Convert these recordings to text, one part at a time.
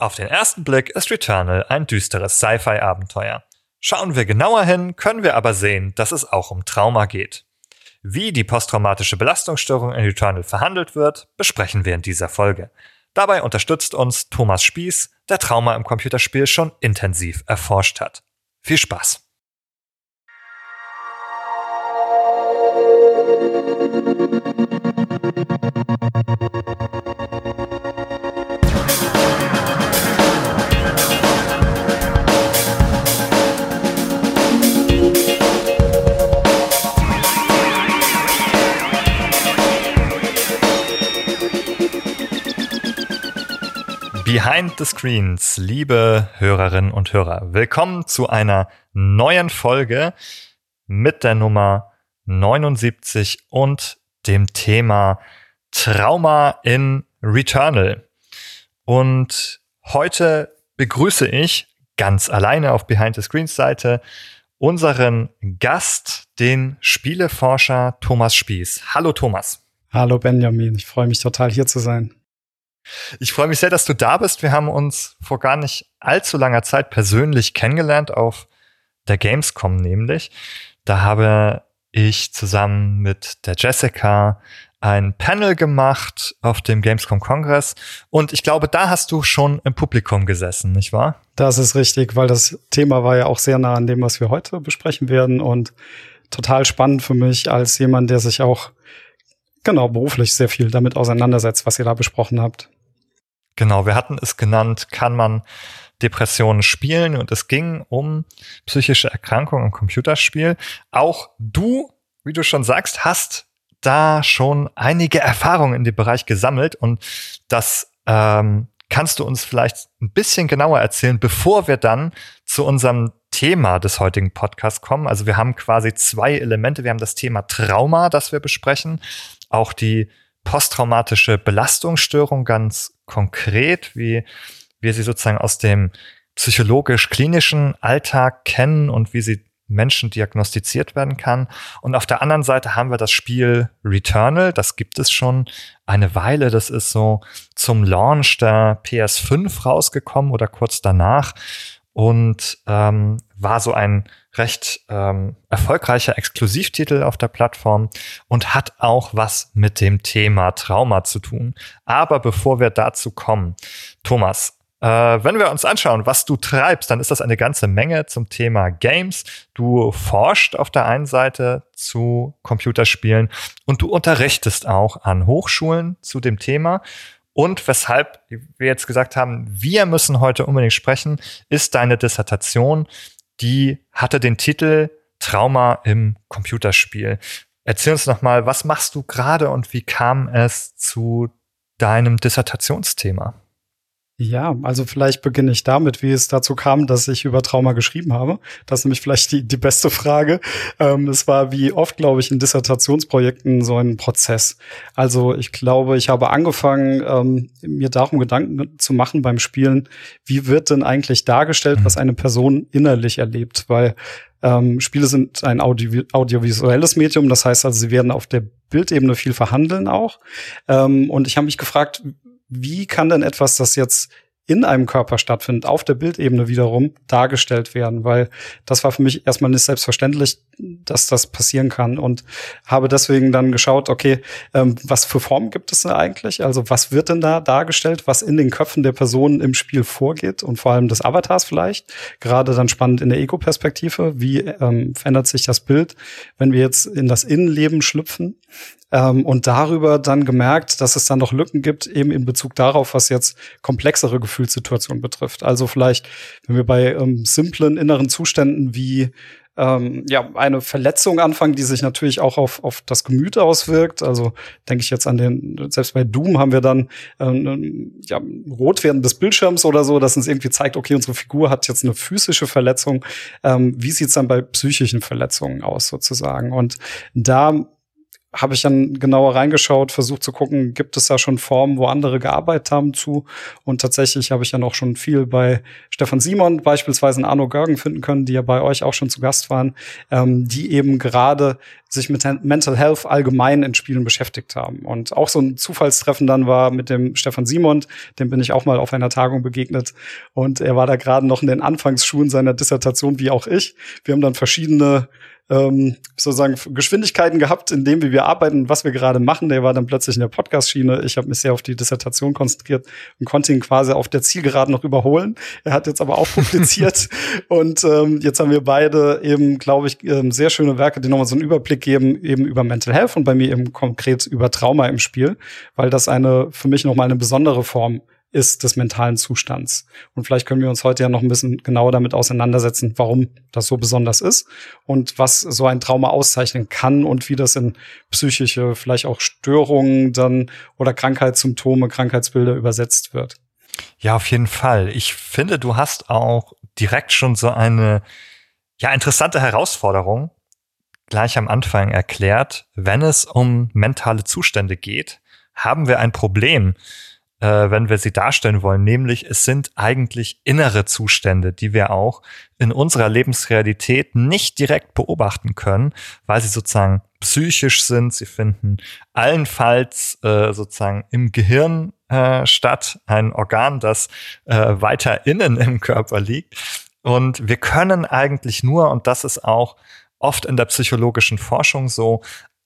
Auf den ersten Blick ist Returnal ein düsteres Sci-Fi-Abenteuer. Schauen wir genauer hin, können wir aber sehen, dass es auch um Trauma geht. Wie die posttraumatische Belastungsstörung in Returnal verhandelt wird, besprechen wir in dieser Folge. Dabei unterstützt uns Thomas Spieß, der Trauma im Computerspiel schon intensiv erforscht hat. Viel Spaß! Behind the Screens, liebe Hörerinnen und Hörer, willkommen zu einer neuen Folge mit der Nummer 79 und dem Thema Trauma in Returnal. Und heute begrüße ich ganz alleine auf Behind the Screens Seite unseren Gast, den Spieleforscher Thomas Spieß. Hallo Thomas. Hallo Benjamin, ich freue mich total hier zu sein. Ich freue mich sehr, dass du da bist. Wir haben uns vor gar nicht allzu langer Zeit persönlich kennengelernt auf der Gamescom nämlich. Da habe ich zusammen mit der Jessica ein Panel gemacht auf dem Gamescom Kongress und ich glaube, da hast du schon im Publikum gesessen, nicht wahr? Das ist richtig, weil das Thema war ja auch sehr nah an dem, was wir heute besprechen werden und total spannend für mich als jemand, der sich auch genau beruflich sehr viel damit auseinandersetzt, was ihr da besprochen habt. Genau, wir hatten es genannt, kann man Depressionen spielen und es ging um psychische Erkrankungen im Computerspiel. Auch du, wie du schon sagst, hast da schon einige Erfahrungen in dem Bereich gesammelt und das ähm, kannst du uns vielleicht ein bisschen genauer erzählen, bevor wir dann zu unserem Thema des heutigen Podcasts kommen. Also wir haben quasi zwei Elemente. Wir haben das Thema Trauma, das wir besprechen, auch die posttraumatische Belastungsstörung ganz konkret, wie wir sie sozusagen aus dem psychologisch-klinischen Alltag kennen und wie sie Menschen diagnostiziert werden kann. Und auf der anderen Seite haben wir das Spiel Returnal. Das gibt es schon eine Weile. Das ist so zum Launch der PS5 rausgekommen oder kurz danach und ähm, war so ein recht ähm, erfolgreicher Exklusivtitel auf der Plattform und hat auch was mit dem Thema Trauma zu tun. Aber bevor wir dazu kommen, Thomas, äh, wenn wir uns anschauen, was du treibst, dann ist das eine ganze Menge zum Thema Games. Du forscht auf der einen Seite zu Computerspielen und du unterrichtest auch an Hochschulen zu dem Thema. Und weshalb wir jetzt gesagt haben, wir müssen heute unbedingt sprechen, ist deine Dissertation die hatte den Titel Trauma im Computerspiel. Erzähl uns noch mal, was machst du gerade und wie kam es zu deinem Dissertationsthema? Ja, also vielleicht beginne ich damit, wie es dazu kam, dass ich über Trauma geschrieben habe. Das ist nämlich vielleicht die, die beste Frage. Ähm, es war wie oft, glaube ich, in Dissertationsprojekten so ein Prozess. Also ich glaube, ich habe angefangen, ähm, mir darum Gedanken zu machen beim Spielen, wie wird denn eigentlich dargestellt, was eine Person innerlich erlebt? Weil ähm, Spiele sind ein Audio audiovisuelles Medium, das heißt also, sie werden auf der Bildebene viel verhandeln auch. Ähm, und ich habe mich gefragt, wie kann denn etwas, das jetzt in einem Körper stattfindet, auf der Bildebene wiederum dargestellt werden, weil das war für mich erstmal nicht selbstverständlich, dass das passieren kann und habe deswegen dann geschaut, okay, ähm, was für Formen gibt es denn eigentlich? Also was wird denn da dargestellt, was in den Köpfen der Personen im Spiel vorgeht und vor allem des Avatars vielleicht? Gerade dann spannend in der Ego-Perspektive, wie ähm, verändert sich das Bild, wenn wir jetzt in das Innenleben schlüpfen? Ähm, und darüber dann gemerkt, dass es dann noch Lücken gibt, eben in Bezug darauf, was jetzt komplexere Gefühlssituationen betrifft. Also vielleicht, wenn wir bei ähm, simplen inneren Zuständen wie ähm, ja, eine Verletzung anfangen, die sich natürlich auch auf, auf das Gemüt auswirkt. Also denke ich jetzt an den, selbst bei Doom haben wir dann ähm, ja, Rotwerden des Bildschirms oder so, dass uns irgendwie zeigt, okay, unsere Figur hat jetzt eine physische Verletzung. Ähm, wie sieht's dann bei psychischen Verletzungen aus sozusagen? Und da habe ich dann genauer reingeschaut, versucht zu gucken, gibt es da schon Formen, wo andere gearbeitet haben zu. Und tatsächlich habe ich dann auch schon viel bei Stefan Simon, beispielsweise in Arno Görgen finden können, die ja bei euch auch schon zu Gast waren, ähm, die eben gerade sich mit Mental Health allgemein in Spielen beschäftigt haben. Und auch so ein Zufallstreffen dann war mit dem Stefan Simon, dem bin ich auch mal auf einer Tagung begegnet. Und er war da gerade noch in den Anfangsschuhen seiner Dissertation, wie auch ich. Wir haben dann verschiedene ähm, sozusagen Geschwindigkeiten gehabt, in dem wie wir arbeiten, was wir gerade machen. Der war dann plötzlich in der Podcast-Schiene. Ich habe mich sehr auf die Dissertation konzentriert und konnte ihn quasi auf der Zielgeraden noch überholen. Er hat jetzt aber auch publiziert und ähm, jetzt haben wir beide eben, glaube ich, ähm, sehr schöne Werke, die nochmal so einen Überblick geben, eben über Mental Health und bei mir eben konkret über Trauma im Spiel, weil das eine für mich nochmal eine besondere Form ist des mentalen Zustands. Und vielleicht können wir uns heute ja noch ein bisschen genauer damit auseinandersetzen, warum das so besonders ist und was so ein Trauma auszeichnen kann und wie das in psychische, vielleicht auch Störungen dann oder Krankheitssymptome, Krankheitsbilder übersetzt wird. Ja, auf jeden Fall. Ich finde, du hast auch direkt schon so eine ja interessante Herausforderung gleich am Anfang erklärt. Wenn es um mentale Zustände geht, haben wir ein Problem äh, wenn wir sie darstellen wollen, nämlich es sind eigentlich innere Zustände, die wir auch in unserer Lebensrealität nicht direkt beobachten können, weil sie sozusagen psychisch sind. Sie finden allenfalls äh, sozusagen im Gehirn äh, statt, ein Organ, das äh, weiter innen im Körper liegt. Und wir können eigentlich nur, und das ist auch oft in der psychologischen Forschung so,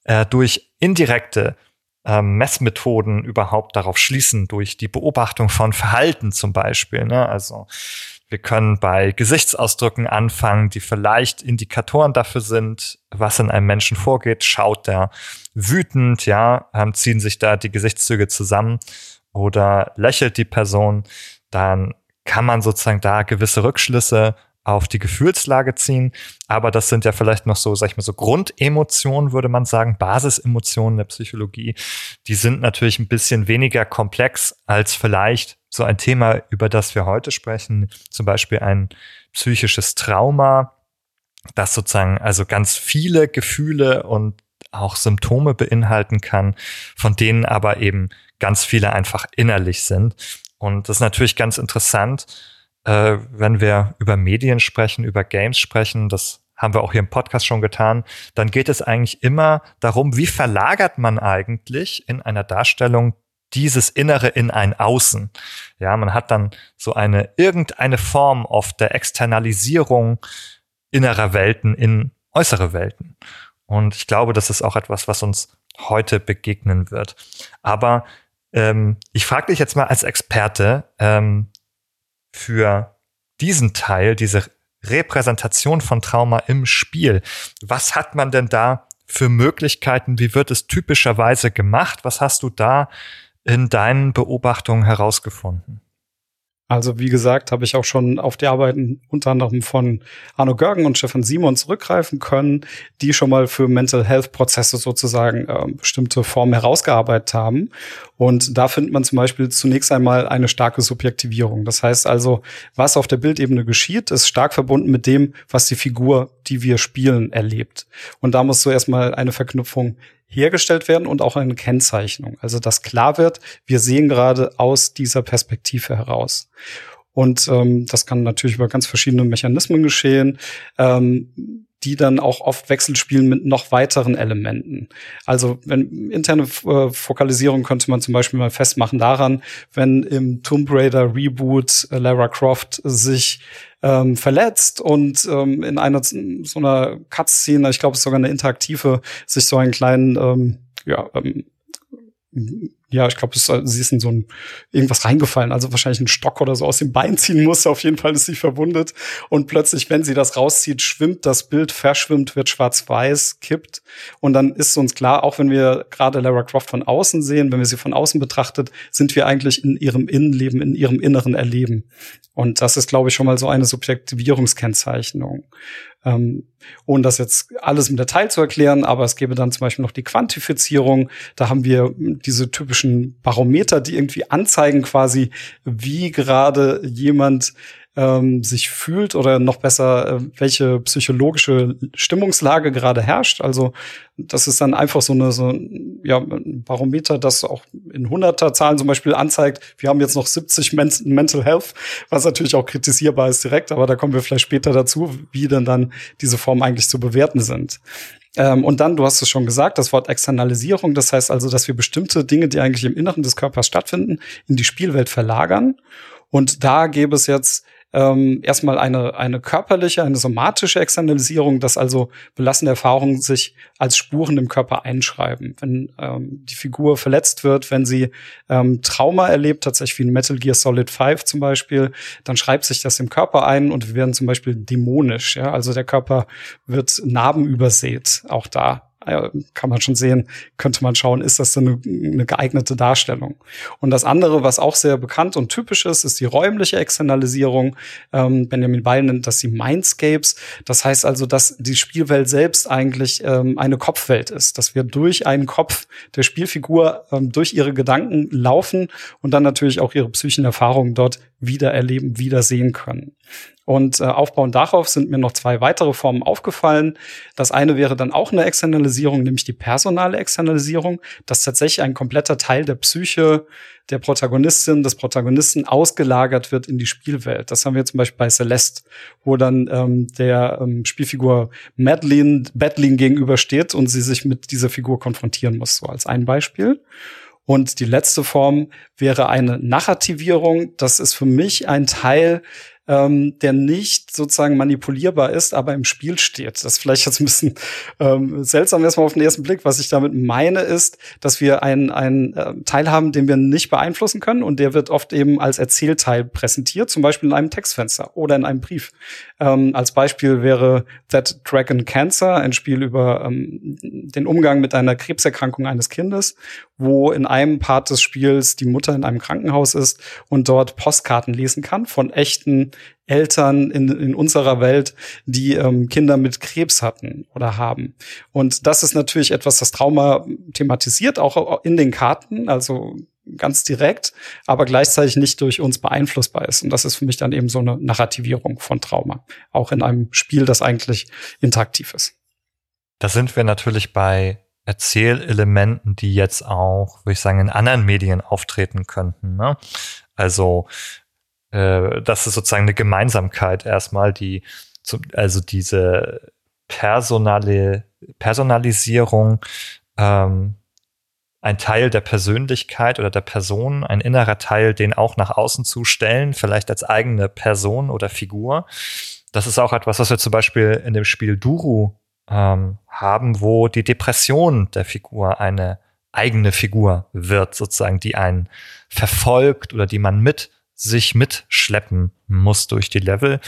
äh, durch indirekte ähm, Messmethoden überhaupt darauf schließen, durch die Beobachtung von Verhalten zum Beispiel. Ne? Also wir können bei Gesichtsausdrücken anfangen, die vielleicht Indikatoren dafür sind, was in einem Menschen vorgeht. Schaut der wütend, ja, ähm, ziehen sich da die Gesichtszüge zusammen oder lächelt die Person, dann kann man sozusagen da gewisse Rückschlüsse auf die Gefühlslage ziehen. Aber das sind ja vielleicht noch so, sag ich mal, so Grundemotionen, würde man sagen, Basisemotionen der Psychologie. Die sind natürlich ein bisschen weniger komplex als vielleicht so ein Thema, über das wir heute sprechen. Zum Beispiel ein psychisches Trauma, das sozusagen also ganz viele Gefühle und auch Symptome beinhalten kann, von denen aber eben ganz viele einfach innerlich sind. Und das ist natürlich ganz interessant, äh, wenn wir über Medien sprechen, über Games sprechen, das haben wir auch hier im Podcast schon getan, dann geht es eigentlich immer darum, wie verlagert man eigentlich in einer Darstellung dieses Innere in ein Außen. Ja, man hat dann so eine irgendeine Form oft der Externalisierung innerer Welten in äußere Welten. Und ich glaube, das ist auch etwas, was uns heute begegnen wird. Aber ähm, ich frage dich jetzt mal als Experte, ähm, für diesen Teil, diese Repräsentation von Trauma im Spiel. Was hat man denn da für Möglichkeiten? Wie wird es typischerweise gemacht? Was hast du da in deinen Beobachtungen herausgefunden? Also wie gesagt, habe ich auch schon auf die Arbeiten unter anderem von Arno Görgen und Stefan Simon zurückgreifen können, die schon mal für Mental Health Prozesse sozusagen äh, bestimmte Formen herausgearbeitet haben. Und da findet man zum Beispiel zunächst einmal eine starke Subjektivierung. Das heißt also, was auf der Bildebene geschieht, ist stark verbunden mit dem, was die Figur, die wir spielen, erlebt. Und da muss so erstmal eine Verknüpfung hergestellt werden und auch eine Kennzeichnung. Also dass klar wird, wir sehen gerade aus dieser Perspektive heraus. Und ähm, das kann natürlich über ganz verschiedene Mechanismen geschehen. Ähm, die dann auch oft wechselspielen mit noch weiteren Elementen. Also wenn interne äh, Fokalisierung könnte man zum Beispiel mal festmachen daran, wenn im Tomb Raider Reboot äh, Lara Croft sich ähm, verletzt und ähm, in einer so einer Cutscene, ich glaube, es ist sogar eine interaktive, sich so einen kleinen ähm, ja, ähm, ja, ich glaube, sie ist in so ein irgendwas reingefallen, also wahrscheinlich ein Stock oder so aus dem Bein ziehen musste. Auf jeden Fall ist sie verwundet. Und plötzlich, wenn sie das rauszieht, schwimmt das Bild, verschwimmt, wird schwarz-weiß, kippt. Und dann ist uns klar, auch wenn wir gerade Lara Croft von außen sehen, wenn wir sie von außen betrachtet, sind wir eigentlich in ihrem Innenleben, in ihrem inneren Erleben. Und das ist, glaube ich, schon mal so eine Subjektivierungskennzeichnung. Ähm, ohne das jetzt alles im Detail zu erklären, aber es gäbe dann zum Beispiel noch die Quantifizierung. Da haben wir diese typischen Barometer, die irgendwie anzeigen quasi, wie gerade jemand ähm, sich fühlt oder noch besser, äh, welche psychologische Stimmungslage gerade herrscht. Also das ist dann einfach so eine so ein, ja, ein Barometer, das auch in hunderter Zahlen zum Beispiel anzeigt, wir haben jetzt noch 70 Men Mental Health, was natürlich auch kritisierbar ist direkt, aber da kommen wir vielleicht später dazu, wie denn dann diese Formen eigentlich zu bewerten sind. Ähm, und dann, du hast es schon gesagt, das Wort Externalisierung, das heißt also, dass wir bestimmte Dinge, die eigentlich im Inneren des Körpers stattfinden, in die Spielwelt verlagern. Und da gäbe es jetzt ähm, erstmal eine, eine körperliche, eine somatische Externalisierung, dass also belastende Erfahrungen sich als Spuren im Körper einschreiben. Wenn ähm, die Figur verletzt wird, wenn sie ähm, Trauma erlebt, tatsächlich wie in Metal Gear Solid 5 zum Beispiel, dann schreibt sich das im Körper ein und wir werden zum Beispiel dämonisch. Ja? Also der Körper wird Narben übersät, auch da kann man schon sehen, könnte man schauen, ist das denn eine, geeignete Darstellung. Und das andere, was auch sehr bekannt und typisch ist, ist die räumliche Externalisierung. Ähm, Benjamin Beil nennt das die Mindscapes. Das heißt also, dass die Spielwelt selbst eigentlich ähm, eine Kopfwelt ist, dass wir durch einen Kopf der Spielfigur ähm, durch ihre Gedanken laufen und dann natürlich auch ihre psychischen Erfahrungen dort wieder erleben, wieder sehen können. Und äh, aufbauend darauf sind mir noch zwei weitere Formen aufgefallen. Das eine wäre dann auch eine Externalisierung, nämlich die personale Externalisierung, dass tatsächlich ein kompletter Teil der Psyche der Protagonistin, des Protagonisten ausgelagert wird in die Spielwelt. Das haben wir zum Beispiel bei Celeste, wo dann ähm, der ähm, Spielfigur Madeline Battling gegenübersteht und sie sich mit dieser Figur konfrontieren muss, so als ein Beispiel. Und die letzte Form wäre eine Narrativierung. Das ist für mich ein Teil ähm, der nicht sozusagen manipulierbar ist, aber im Spiel steht. Das ist vielleicht jetzt ein bisschen ähm, seltsam erstmal auf den ersten Blick. Was ich damit meine, ist, dass wir einen, einen äh, Teil haben, den wir nicht beeinflussen können und der wird oft eben als Erzählteil präsentiert, zum Beispiel in einem Textfenster oder in einem Brief. Ähm, als Beispiel wäre That Dragon Cancer, ein Spiel über ähm, den Umgang mit einer Krebserkrankung eines Kindes, wo in einem Part des Spiels die Mutter in einem Krankenhaus ist und dort Postkarten lesen kann von echten Eltern in, in unserer Welt, die ähm, Kinder mit Krebs hatten oder haben. Und das ist natürlich etwas, das Trauma thematisiert, auch in den Karten, also ganz direkt, aber gleichzeitig nicht durch uns beeinflussbar ist. Und das ist für mich dann eben so eine Narrativierung von Trauma, auch in einem Spiel, das eigentlich interaktiv ist. Da sind wir natürlich bei Erzählelementen, die jetzt auch, würde ich sagen, in anderen Medien auftreten könnten. Ne? Also äh, das ist sozusagen eine Gemeinsamkeit erstmal, die also diese personale Personalisierung, ähm, ein Teil der Persönlichkeit oder der Person, ein innerer Teil, den auch nach außen zu stellen, vielleicht als eigene Person oder Figur. Das ist auch etwas, was wir zum Beispiel in dem Spiel Duru ähm, haben, wo die Depression der Figur eine eigene Figur wird, sozusagen, die einen verfolgt oder die man mit sich mitschleppen muss durch die Level.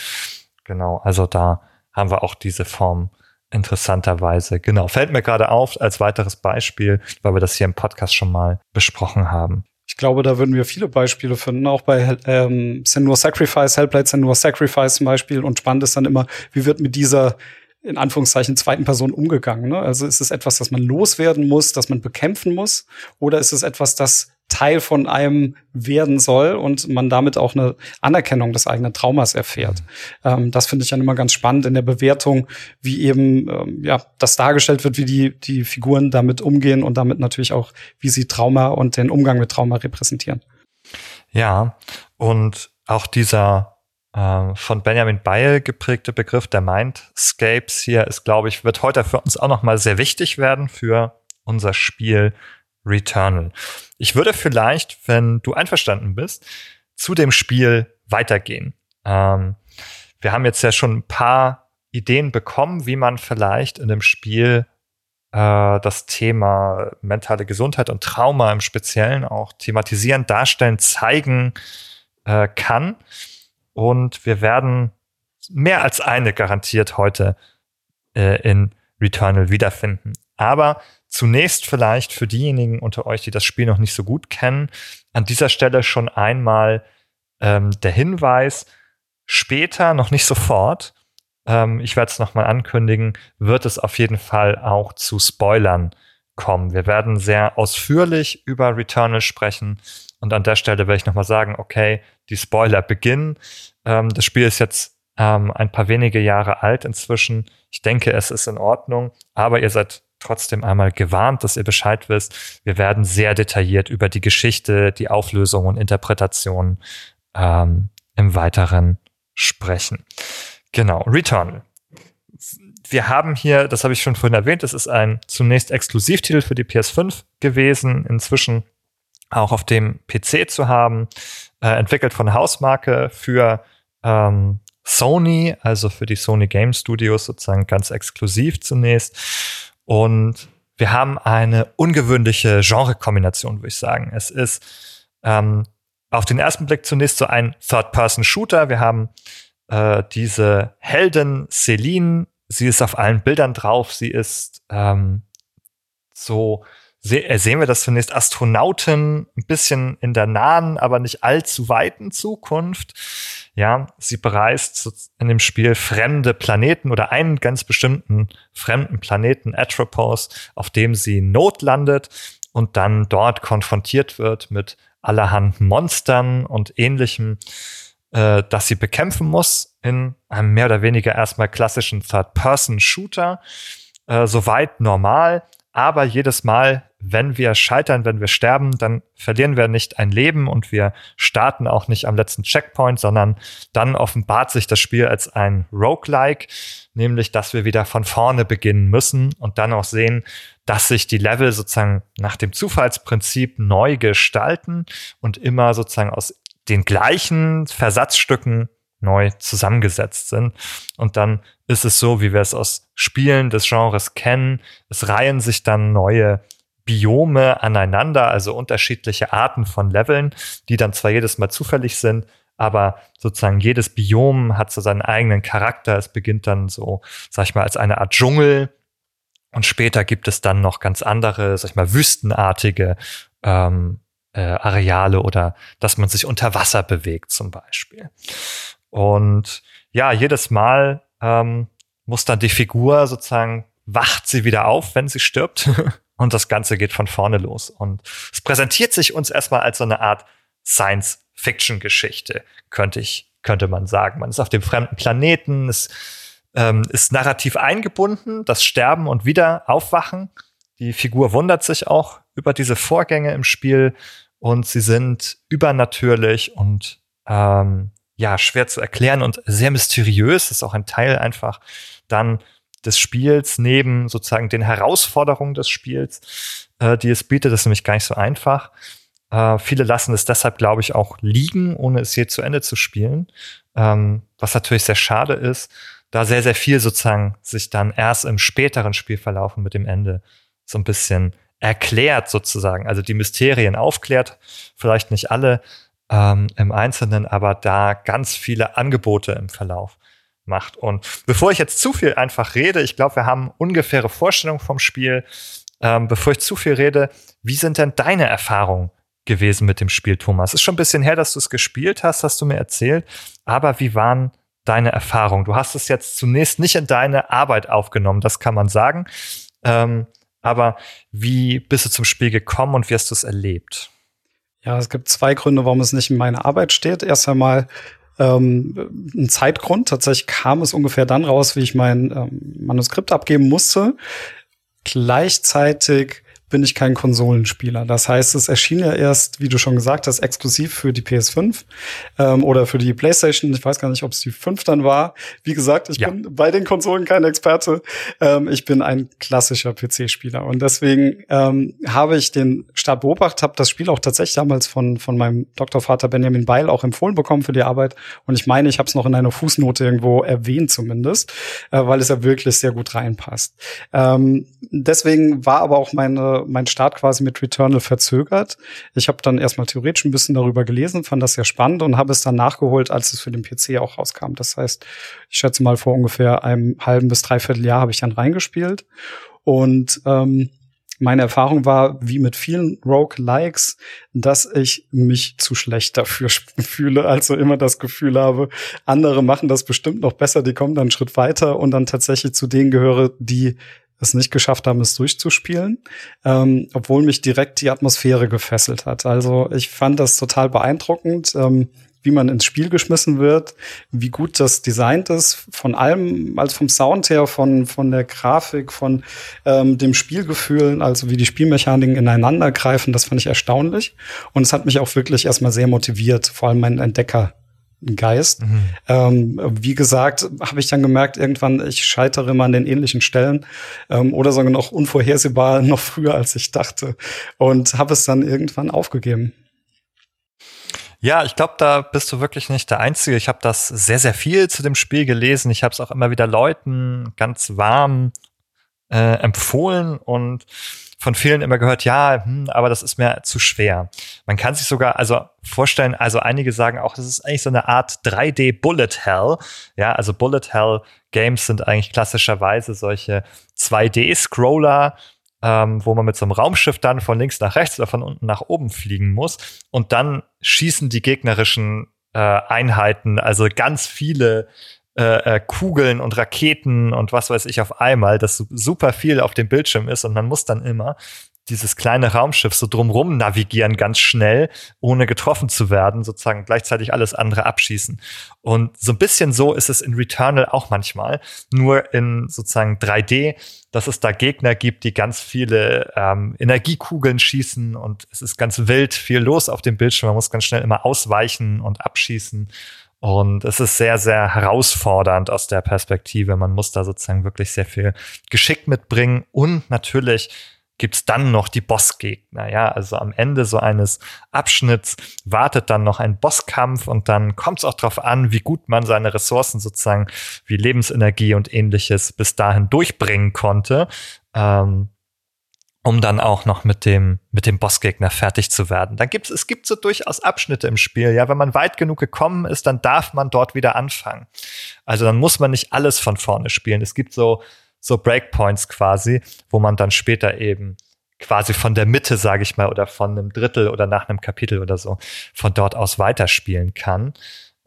Genau, also da haben wir auch diese Form interessanterweise. Genau, fällt mir gerade auf als weiteres Beispiel, weil wir das hier im Podcast schon mal besprochen haben. Ich glaube, da würden wir viele Beispiele finden, auch bei ähm, Senua Sacrifice, Hellblade Senua Sacrifice zum Beispiel. Und spannend ist dann immer, wie wird mit dieser in Anführungszeichen zweiten Person umgegangen. Ne? Also ist es etwas, das man loswerden muss, das man bekämpfen muss, oder ist es etwas, das Teil von einem werden soll und man damit auch eine Anerkennung des eigenen Traumas erfährt. Ähm, das finde ich dann immer ganz spannend in der Bewertung, wie eben ähm, ja das dargestellt wird, wie die die Figuren damit umgehen und damit natürlich auch, wie sie Trauma und den Umgang mit Trauma repräsentieren. Ja, und auch dieser äh, von Benjamin Beil geprägte Begriff der Mindscapes hier ist, glaube ich, wird heute für uns auch noch mal sehr wichtig werden für unser Spiel Returnal. Ich würde vielleicht, wenn du einverstanden bist, zu dem Spiel weitergehen. Ähm, wir haben jetzt ja schon ein paar Ideen bekommen, wie man vielleicht in dem Spiel äh, das Thema mentale Gesundheit und Trauma im Speziellen auch thematisieren, darstellen, zeigen äh, kann. Und wir werden mehr als eine garantiert heute äh, in Returnal wiederfinden. Aber zunächst vielleicht für diejenigen unter euch, die das Spiel noch nicht so gut kennen, an dieser Stelle schon einmal ähm, der Hinweis, später, noch nicht sofort, ähm, ich werde es nochmal ankündigen, wird es auf jeden Fall auch zu Spoilern kommen. Wir werden sehr ausführlich über Returnal sprechen. Und an der Stelle werde ich nochmal sagen, okay, die Spoiler beginnen. Ähm, das Spiel ist jetzt ähm, ein paar wenige Jahre alt inzwischen. Ich denke, es ist in Ordnung, aber ihr seid trotzdem einmal gewarnt, dass ihr Bescheid wisst. Wir werden sehr detailliert über die Geschichte, die Auflösung und Interpretation ähm, im Weiteren sprechen. Genau, Returnal. Wir haben hier, das habe ich schon vorhin erwähnt, es ist ein zunächst Exklusivtitel für die PS5 gewesen, inzwischen auch auf dem PC zu haben, äh, entwickelt von Hausmarke für ähm, Sony, also für die Sony Game Studios sozusagen ganz exklusiv zunächst. Und wir haben eine ungewöhnliche Genrekombination, würde ich sagen. Es ist ähm, auf den ersten Blick zunächst so ein Third-Person-Shooter. Wir haben äh, diese Heldin Celine. Sie ist auf allen Bildern drauf. Sie ist ähm, so se äh, sehen wir das zunächst Astronautin ein bisschen in der nahen, aber nicht allzu weiten Zukunft. Ja, sie bereist in dem Spiel fremde Planeten oder einen ganz bestimmten fremden Planeten, Atropos, auf dem sie notlandet und dann dort konfrontiert wird mit allerhand Monstern und ähnlichem, äh, das sie bekämpfen muss in einem mehr oder weniger erstmal klassischen Third-Person-Shooter. Äh, soweit normal, aber jedes Mal wenn wir scheitern, wenn wir sterben, dann verlieren wir nicht ein Leben und wir starten auch nicht am letzten Checkpoint, sondern dann offenbart sich das Spiel als ein Roguelike, nämlich dass wir wieder von vorne beginnen müssen und dann auch sehen, dass sich die Level sozusagen nach dem Zufallsprinzip neu gestalten und immer sozusagen aus den gleichen Versatzstücken neu zusammengesetzt sind. Und dann ist es so, wie wir es aus Spielen des Genres kennen. Es reihen sich dann neue Biome aneinander, also unterschiedliche Arten von Leveln, die dann zwar jedes Mal zufällig sind, aber sozusagen jedes Biom hat so seinen eigenen Charakter. Es beginnt dann so, sag ich mal, als eine Art Dschungel und später gibt es dann noch ganz andere, sag ich mal, wüstenartige ähm, äh, Areale oder dass man sich unter Wasser bewegt zum Beispiel. Und ja, jedes Mal ähm, muss dann die Figur sozusagen wacht sie wieder auf, wenn sie stirbt. Und das Ganze geht von vorne los. Und es präsentiert sich uns erstmal als so eine Art Science-Fiction-Geschichte, könnte ich, könnte man sagen. Man ist auf dem fremden Planeten, es ähm, ist narrativ eingebunden, das Sterben und wieder Aufwachen. Die Figur wundert sich auch über diese Vorgänge im Spiel und sie sind übernatürlich und ähm, ja, schwer zu erklären und sehr mysteriös. Das ist auch ein Teil einfach dann des Spiels, neben sozusagen den Herausforderungen des Spiels, äh, die es bietet, das ist nämlich gar nicht so einfach. Äh, viele lassen es deshalb, glaube ich, auch liegen, ohne es je zu Ende zu spielen, ähm, was natürlich sehr schade ist, da sehr, sehr viel sozusagen sich dann erst im späteren Spielverlauf mit dem Ende so ein bisschen erklärt sozusagen, also die Mysterien aufklärt, vielleicht nicht alle ähm, im Einzelnen, aber da ganz viele Angebote im Verlauf macht. Und bevor ich jetzt zu viel einfach rede, ich glaube, wir haben ungefähre Vorstellung vom Spiel. Ähm, bevor ich zu viel rede, wie sind denn deine Erfahrungen gewesen mit dem Spiel, Thomas? Ist schon ein bisschen her, dass du es gespielt hast, hast du mir erzählt. Aber wie waren deine Erfahrungen? Du hast es jetzt zunächst nicht in deine Arbeit aufgenommen, das kann man sagen. Ähm, aber wie bist du zum Spiel gekommen und wie hast du es erlebt? Ja, es gibt zwei Gründe, warum es nicht in meiner Arbeit steht. Erst einmal ähm, ein Zeitgrund. Tatsächlich kam es ungefähr dann raus, wie ich mein ähm, Manuskript abgeben musste. Gleichzeitig bin ich kein Konsolenspieler. Das heißt, es erschien ja erst, wie du schon gesagt hast, exklusiv für die PS5 ähm, oder für die PlayStation. Ich weiß gar nicht, ob es die 5 dann war. Wie gesagt, ich ja. bin bei den Konsolen kein Experte. Ähm, ich bin ein klassischer PC-Spieler und deswegen ähm, habe ich den Start beobachtet, habe das Spiel auch tatsächlich damals von von meinem Doktorvater Benjamin Beil auch empfohlen bekommen für die Arbeit. Und ich meine, ich habe es noch in einer Fußnote irgendwo erwähnt zumindest, äh, weil es ja wirklich sehr gut reinpasst. Ähm, deswegen war aber auch meine mein Start quasi mit Returnal verzögert. Ich habe dann erstmal theoretisch ein bisschen darüber gelesen, fand das sehr spannend und habe es dann nachgeholt, als es für den PC auch rauskam. Das heißt, ich schätze mal vor ungefähr einem halben bis dreiviertel Jahr habe ich dann reingespielt und ähm, meine Erfahrung war, wie mit vielen Rogue-Likes, dass ich mich zu schlecht dafür fühle, also immer das Gefühl habe, andere machen das bestimmt noch besser, die kommen dann einen Schritt weiter und dann tatsächlich zu denen gehöre, die es nicht geschafft haben, es durchzuspielen, ähm, obwohl mich direkt die Atmosphäre gefesselt hat. Also ich fand das total beeindruckend. Ähm, wie man ins Spiel geschmissen wird, wie gut das designt ist, von allem, also vom Sound her, von, von der Grafik, von ähm, dem Spielgefühl, also wie die Spielmechaniken ineinander greifen, das fand ich erstaunlich. Und es hat mich auch wirklich erstmal sehr motiviert, vor allem mein Entdecker. Geist. Mhm. Ähm, wie gesagt, habe ich dann gemerkt, irgendwann, ich scheitere immer an den ähnlichen Stellen ähm, oder sogar noch unvorhersehbar, noch früher als ich dachte und habe es dann irgendwann aufgegeben. Ja, ich glaube, da bist du wirklich nicht der Einzige. Ich habe das sehr, sehr viel zu dem Spiel gelesen. Ich habe es auch immer wieder Leuten ganz warm äh, empfohlen und von vielen immer gehört, ja, hm, aber das ist mir zu schwer. Man kann sich sogar also vorstellen, also einige sagen auch, das ist eigentlich so eine Art 3D Bullet Hell. Ja, also Bullet Hell Games sind eigentlich klassischerweise solche 2D Scroller, ähm, wo man mit so einem Raumschiff dann von links nach rechts oder von unten nach oben fliegen muss. Und dann schießen die gegnerischen äh, Einheiten, also ganz viele äh, äh, Kugeln und Raketen und was weiß ich auf einmal, das super viel auf dem Bildschirm ist und man muss dann immer dieses kleine Raumschiff so drumrum navigieren, ganz schnell, ohne getroffen zu werden, sozusagen gleichzeitig alles andere abschießen. Und so ein bisschen so ist es in Returnal auch manchmal, nur in sozusagen 3D, dass es da Gegner gibt, die ganz viele ähm, Energiekugeln schießen und es ist ganz wild, viel los auf dem Bildschirm. Man muss ganz schnell immer ausweichen und abschießen. Und es ist sehr, sehr herausfordernd aus der Perspektive. Man muss da sozusagen wirklich sehr viel Geschick mitbringen und natürlich gibt's dann noch die Bossgegner. Ja, also am Ende so eines Abschnitts wartet dann noch ein Bosskampf und dann kommt es auch darauf an, wie gut man seine Ressourcen sozusagen wie Lebensenergie und ähnliches bis dahin durchbringen konnte. Ähm, um dann auch noch mit dem, mit dem Bossgegner fertig zu werden. Dann gibt's, es gibt so durchaus Abschnitte im Spiel, ja. Wenn man weit genug gekommen ist, dann darf man dort wieder anfangen. Also dann muss man nicht alles von vorne spielen. Es gibt so, so Breakpoints quasi, wo man dann später eben quasi von der Mitte, sage ich mal, oder von einem Drittel oder nach einem Kapitel oder so von dort aus weiterspielen kann,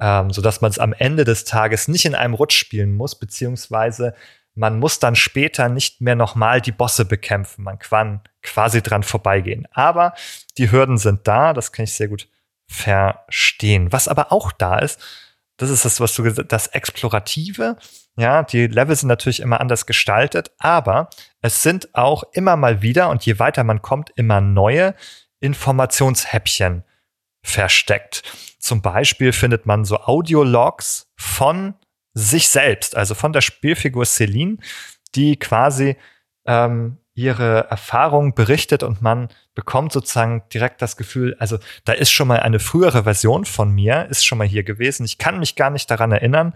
ähm, so dass man es am Ende des Tages nicht in einem Rutsch spielen muss, beziehungsweise man muss dann später nicht mehr nochmal die Bosse bekämpfen. Man kann quasi dran vorbeigehen. Aber die Hürden sind da, das kann ich sehr gut verstehen. Was aber auch da ist, das ist das, was du gesagt hast, das Explorative. Ja, die Level sind natürlich immer anders gestaltet, aber es sind auch immer mal wieder und je weiter man kommt, immer neue Informationshäppchen versteckt. Zum Beispiel findet man so Audiologs von sich selbst, also von der Spielfigur Celine, die quasi ähm, ihre Erfahrung berichtet und man bekommt sozusagen direkt das Gefühl, also da ist schon mal eine frühere Version von mir, ist schon mal hier gewesen. Ich kann mich gar nicht daran erinnern.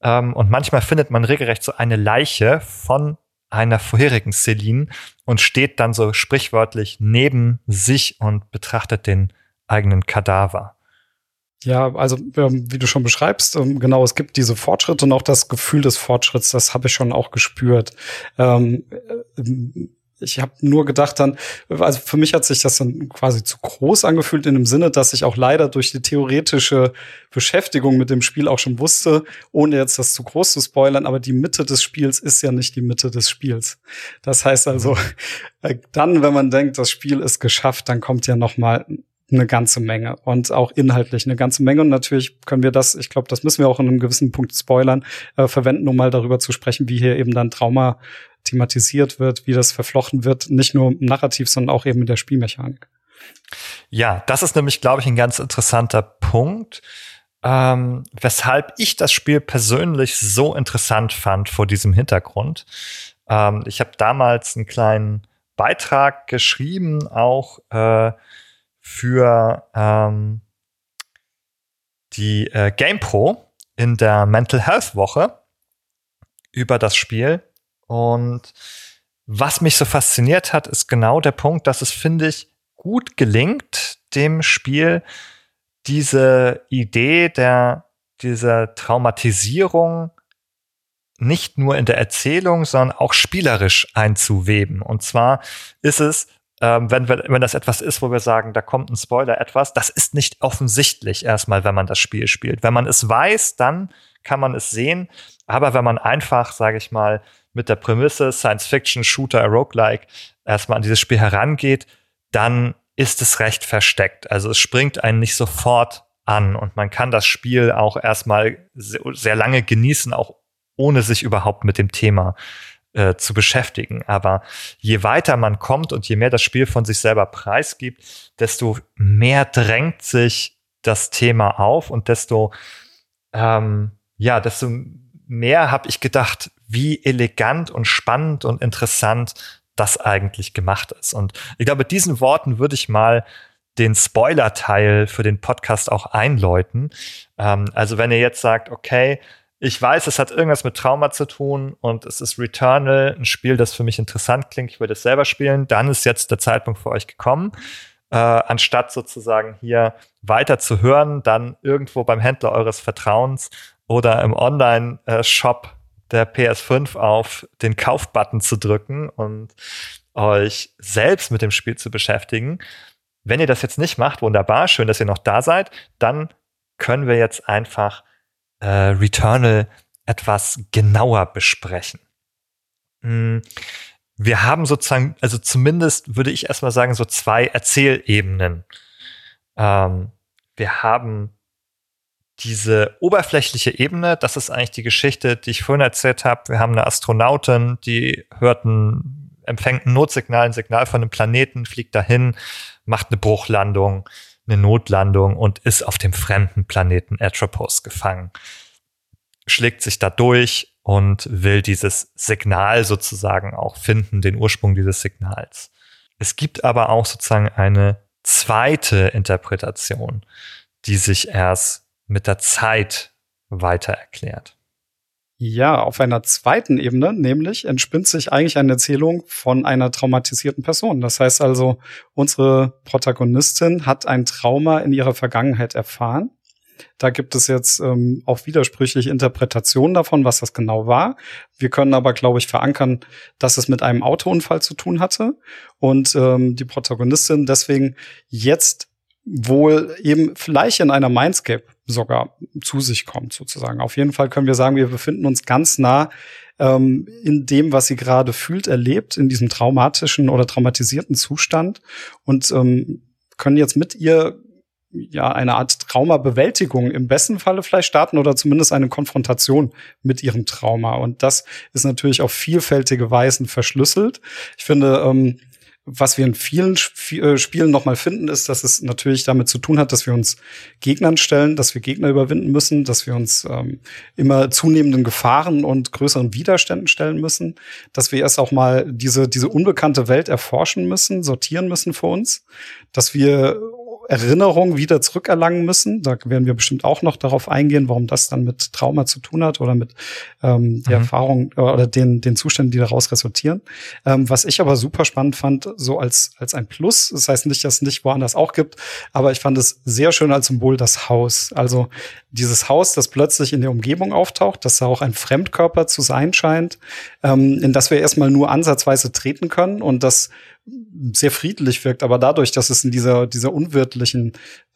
Ähm, und manchmal findet man regelrecht so eine Leiche von einer vorherigen Celine und steht dann so sprichwörtlich neben sich und betrachtet den eigenen Kadaver. Ja, also ähm, wie du schon beschreibst, ähm, genau, es gibt diese Fortschritte und auch das Gefühl des Fortschritts, das habe ich schon auch gespürt. Ähm, äh, ich habe nur gedacht dann, also für mich hat sich das dann quasi zu groß angefühlt in dem Sinne, dass ich auch leider durch die theoretische Beschäftigung mit dem Spiel auch schon wusste, ohne jetzt das zu groß zu spoilern, aber die Mitte des Spiels ist ja nicht die Mitte des Spiels. Das heißt also, äh, dann, wenn man denkt, das Spiel ist geschafft, dann kommt ja noch mal eine ganze Menge und auch inhaltlich eine ganze Menge. Und natürlich können wir das, ich glaube, das müssen wir auch in einem gewissen Punkt spoilern, äh, verwenden, um mal darüber zu sprechen, wie hier eben dann Trauma thematisiert wird, wie das verflochten wird, nicht nur narrativ, sondern auch eben in der Spielmechanik. Ja, das ist nämlich, glaube ich, ein ganz interessanter Punkt, ähm, weshalb ich das Spiel persönlich so interessant fand vor diesem Hintergrund. Ähm, ich habe damals einen kleinen Beitrag geschrieben, auch äh, für ähm, die äh, GamePro in der Mental Health Woche über das Spiel. Und was mich so fasziniert hat, ist genau der Punkt, dass es, finde ich, gut gelingt, dem Spiel diese Idee der, dieser Traumatisierung nicht nur in der Erzählung, sondern auch spielerisch einzuweben. Und zwar ist es ähm, wenn, wir, wenn das etwas ist, wo wir sagen, da kommt ein Spoiler etwas, das ist nicht offensichtlich erstmal, wenn man das Spiel spielt. Wenn man es weiß, dann kann man es sehen. Aber wenn man einfach, sage ich mal, mit der Prämisse Science Fiction, Shooter, Roguelike erstmal an dieses Spiel herangeht, dann ist es recht versteckt. Also es springt einen nicht sofort an und man kann das Spiel auch erstmal sehr lange genießen, auch ohne sich überhaupt mit dem Thema äh, zu beschäftigen. Aber je weiter man kommt und je mehr das Spiel von sich selber preisgibt, desto mehr drängt sich das Thema auf und desto ähm, ja, desto mehr habe ich gedacht, wie elegant und spannend und interessant das eigentlich gemacht ist. Und ich glaube, mit diesen Worten würde ich mal den Spoiler-Teil für den Podcast auch einläuten. Ähm, also wenn ihr jetzt sagt, okay, ich weiß, es hat irgendwas mit Trauma zu tun und es ist Returnal, ein Spiel, das für mich interessant klingt, ich würde es selber spielen, dann ist jetzt der Zeitpunkt für euch gekommen. Äh, anstatt sozusagen hier weiter zu hören, dann irgendwo beim Händler eures Vertrauens oder im Online-Shop der PS5 auf den Kaufbutton zu drücken und euch selbst mit dem Spiel zu beschäftigen. Wenn ihr das jetzt nicht macht, wunderbar, schön, dass ihr noch da seid, dann können wir jetzt einfach äh, Returnal etwas genauer besprechen. Hm, wir haben sozusagen, also zumindest würde ich erstmal sagen, so zwei Erzählebenen. Ähm, wir haben diese oberflächliche Ebene, das ist eigentlich die Geschichte, die ich vorhin erzählt habe. Wir haben eine Astronautin, die hört ein, empfängt ein Notsignal, ein Signal von einem Planeten, fliegt dahin, macht eine Bruchlandung, eine Notlandung und ist auf dem fremden Planeten Atropos gefangen. Schlägt sich da durch und will dieses Signal sozusagen auch finden, den Ursprung dieses Signals. Es gibt aber auch sozusagen eine zweite Interpretation, die sich erst mit der Zeit weiter erklärt. Ja, auf einer zweiten Ebene, nämlich entspinnt sich eigentlich eine Erzählung von einer traumatisierten Person. Das heißt also, unsere Protagonistin hat ein Trauma in ihrer Vergangenheit erfahren. Da gibt es jetzt ähm, auch widersprüchliche Interpretationen davon, was das genau war. Wir können aber, glaube ich, verankern, dass es mit einem Autounfall zu tun hatte und ähm, die Protagonistin deswegen jetzt wohl eben vielleicht in einer Mindscape sogar zu sich kommt, sozusagen. Auf jeden Fall können wir sagen, wir befinden uns ganz nah ähm, in dem, was sie gerade fühlt, erlebt, in diesem traumatischen oder traumatisierten Zustand und ähm, können jetzt mit ihr ja eine Art Traumabewältigung im besten Falle vielleicht starten oder zumindest eine Konfrontation mit ihrem Trauma. Und das ist natürlich auf vielfältige Weisen verschlüsselt. Ich finde, ähm, was wir in vielen äh, Spielen nochmal finden, ist, dass es natürlich damit zu tun hat, dass wir uns Gegnern stellen, dass wir Gegner überwinden müssen, dass wir uns ähm, immer zunehmenden Gefahren und größeren Widerständen stellen müssen, dass wir erst auch mal diese, diese unbekannte Welt erforschen müssen, sortieren müssen für uns, dass wir Erinnerung wieder zurückerlangen müssen. Da werden wir bestimmt auch noch darauf eingehen, warum das dann mit Trauma zu tun hat oder mit ähm, der mhm. Erfahrung äh, oder den, den Zuständen, die daraus resultieren. Ähm, was ich aber super spannend fand, so als, als ein Plus, das heißt nicht, dass es nicht woanders auch gibt, aber ich fand es sehr schön als Symbol das Haus. Also dieses Haus, das plötzlich in der Umgebung auftaucht, das auch ein Fremdkörper zu sein scheint, ähm, in das wir erstmal nur ansatzweise treten können und das sehr friedlich wirkt, aber dadurch, dass es in dieser, dieser unwirtlichen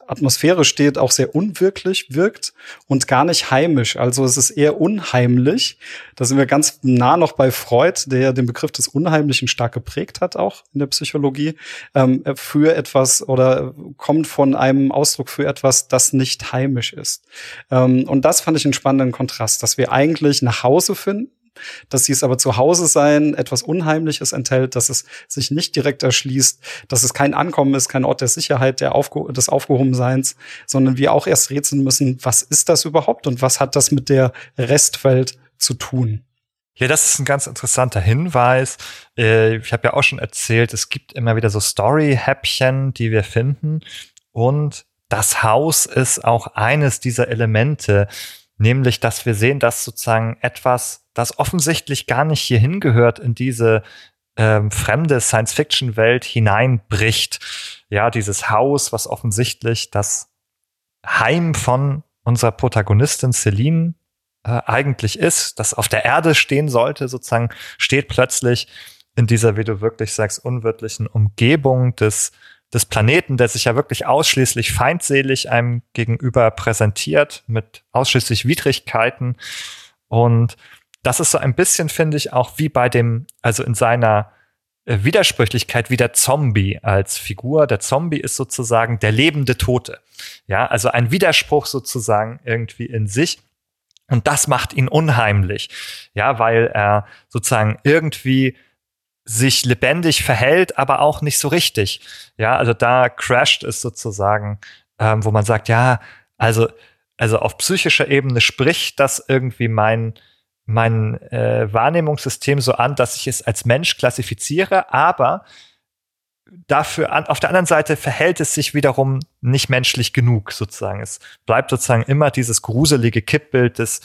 Atmosphäre steht, auch sehr unwirklich wirkt und gar nicht heimisch. Also es ist eher unheimlich. Da sind wir ganz nah noch bei Freud, der den Begriff des Unheimlichen stark geprägt hat, auch in der Psychologie, ähm, für etwas oder kommt von einem Ausdruck für etwas, das nicht heimisch ist. Ähm, und das fand ich einen spannenden Kontrast, dass wir eigentlich nach Hause finden dass dies aber zu Hause sein etwas Unheimliches enthält, dass es sich nicht direkt erschließt, dass es kein Ankommen ist, kein Ort der Sicherheit, der Aufge des Aufgehobenseins, sondern wir auch erst rätseln müssen, was ist das überhaupt und was hat das mit der Restwelt zu tun? Ja, das ist ein ganz interessanter Hinweis. Äh, ich habe ja auch schon erzählt, es gibt immer wieder so Story-Häppchen, die wir finden. Und das Haus ist auch eines dieser Elemente, nämlich dass wir sehen, dass sozusagen etwas, das offensichtlich gar nicht hier hingehört, in diese ähm, fremde Science-Fiction-Welt hineinbricht. Ja, dieses Haus, was offensichtlich das Heim von unserer Protagonistin Celine äh, eigentlich ist, das auf der Erde stehen sollte, sozusagen, steht plötzlich in dieser, wie du wirklich sagst, unwirtlichen Umgebung des des Planeten, der sich ja wirklich ausschließlich feindselig einem gegenüber präsentiert, mit ausschließlich Widrigkeiten. Und das ist so ein bisschen, finde ich, auch wie bei dem, also in seiner äh, Widersprüchlichkeit wie der Zombie als Figur. Der Zombie ist sozusagen der lebende Tote. Ja, also ein Widerspruch sozusagen irgendwie in sich. Und das macht ihn unheimlich. Ja, weil er sozusagen irgendwie sich lebendig verhält, aber auch nicht so richtig. Ja, also da crasht es sozusagen, ähm, wo man sagt, ja, also, also auf psychischer Ebene spricht das irgendwie mein, mein äh, Wahrnehmungssystem so an, dass ich es als Mensch klassifiziere, aber dafür an, auf der anderen Seite verhält es sich wiederum nicht menschlich genug sozusagen. Es bleibt sozusagen immer dieses gruselige Kippbild des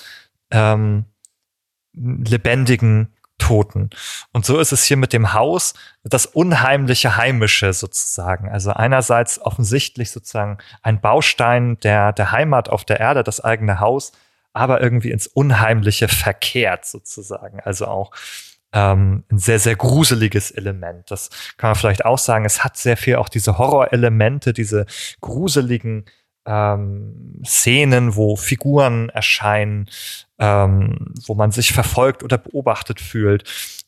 ähm, lebendigen Toten. Und so ist es hier mit dem Haus, das unheimliche Heimische sozusagen. Also einerseits offensichtlich sozusagen ein Baustein der, der Heimat auf der Erde, das eigene Haus, aber irgendwie ins Unheimliche verkehrt sozusagen. Also auch ähm, ein sehr, sehr gruseliges Element. Das kann man vielleicht auch sagen. Es hat sehr viel auch diese Horrorelemente, diese gruseligen ähm, Szenen, wo Figuren erscheinen, ähm, wo man sich verfolgt oder beobachtet fühlt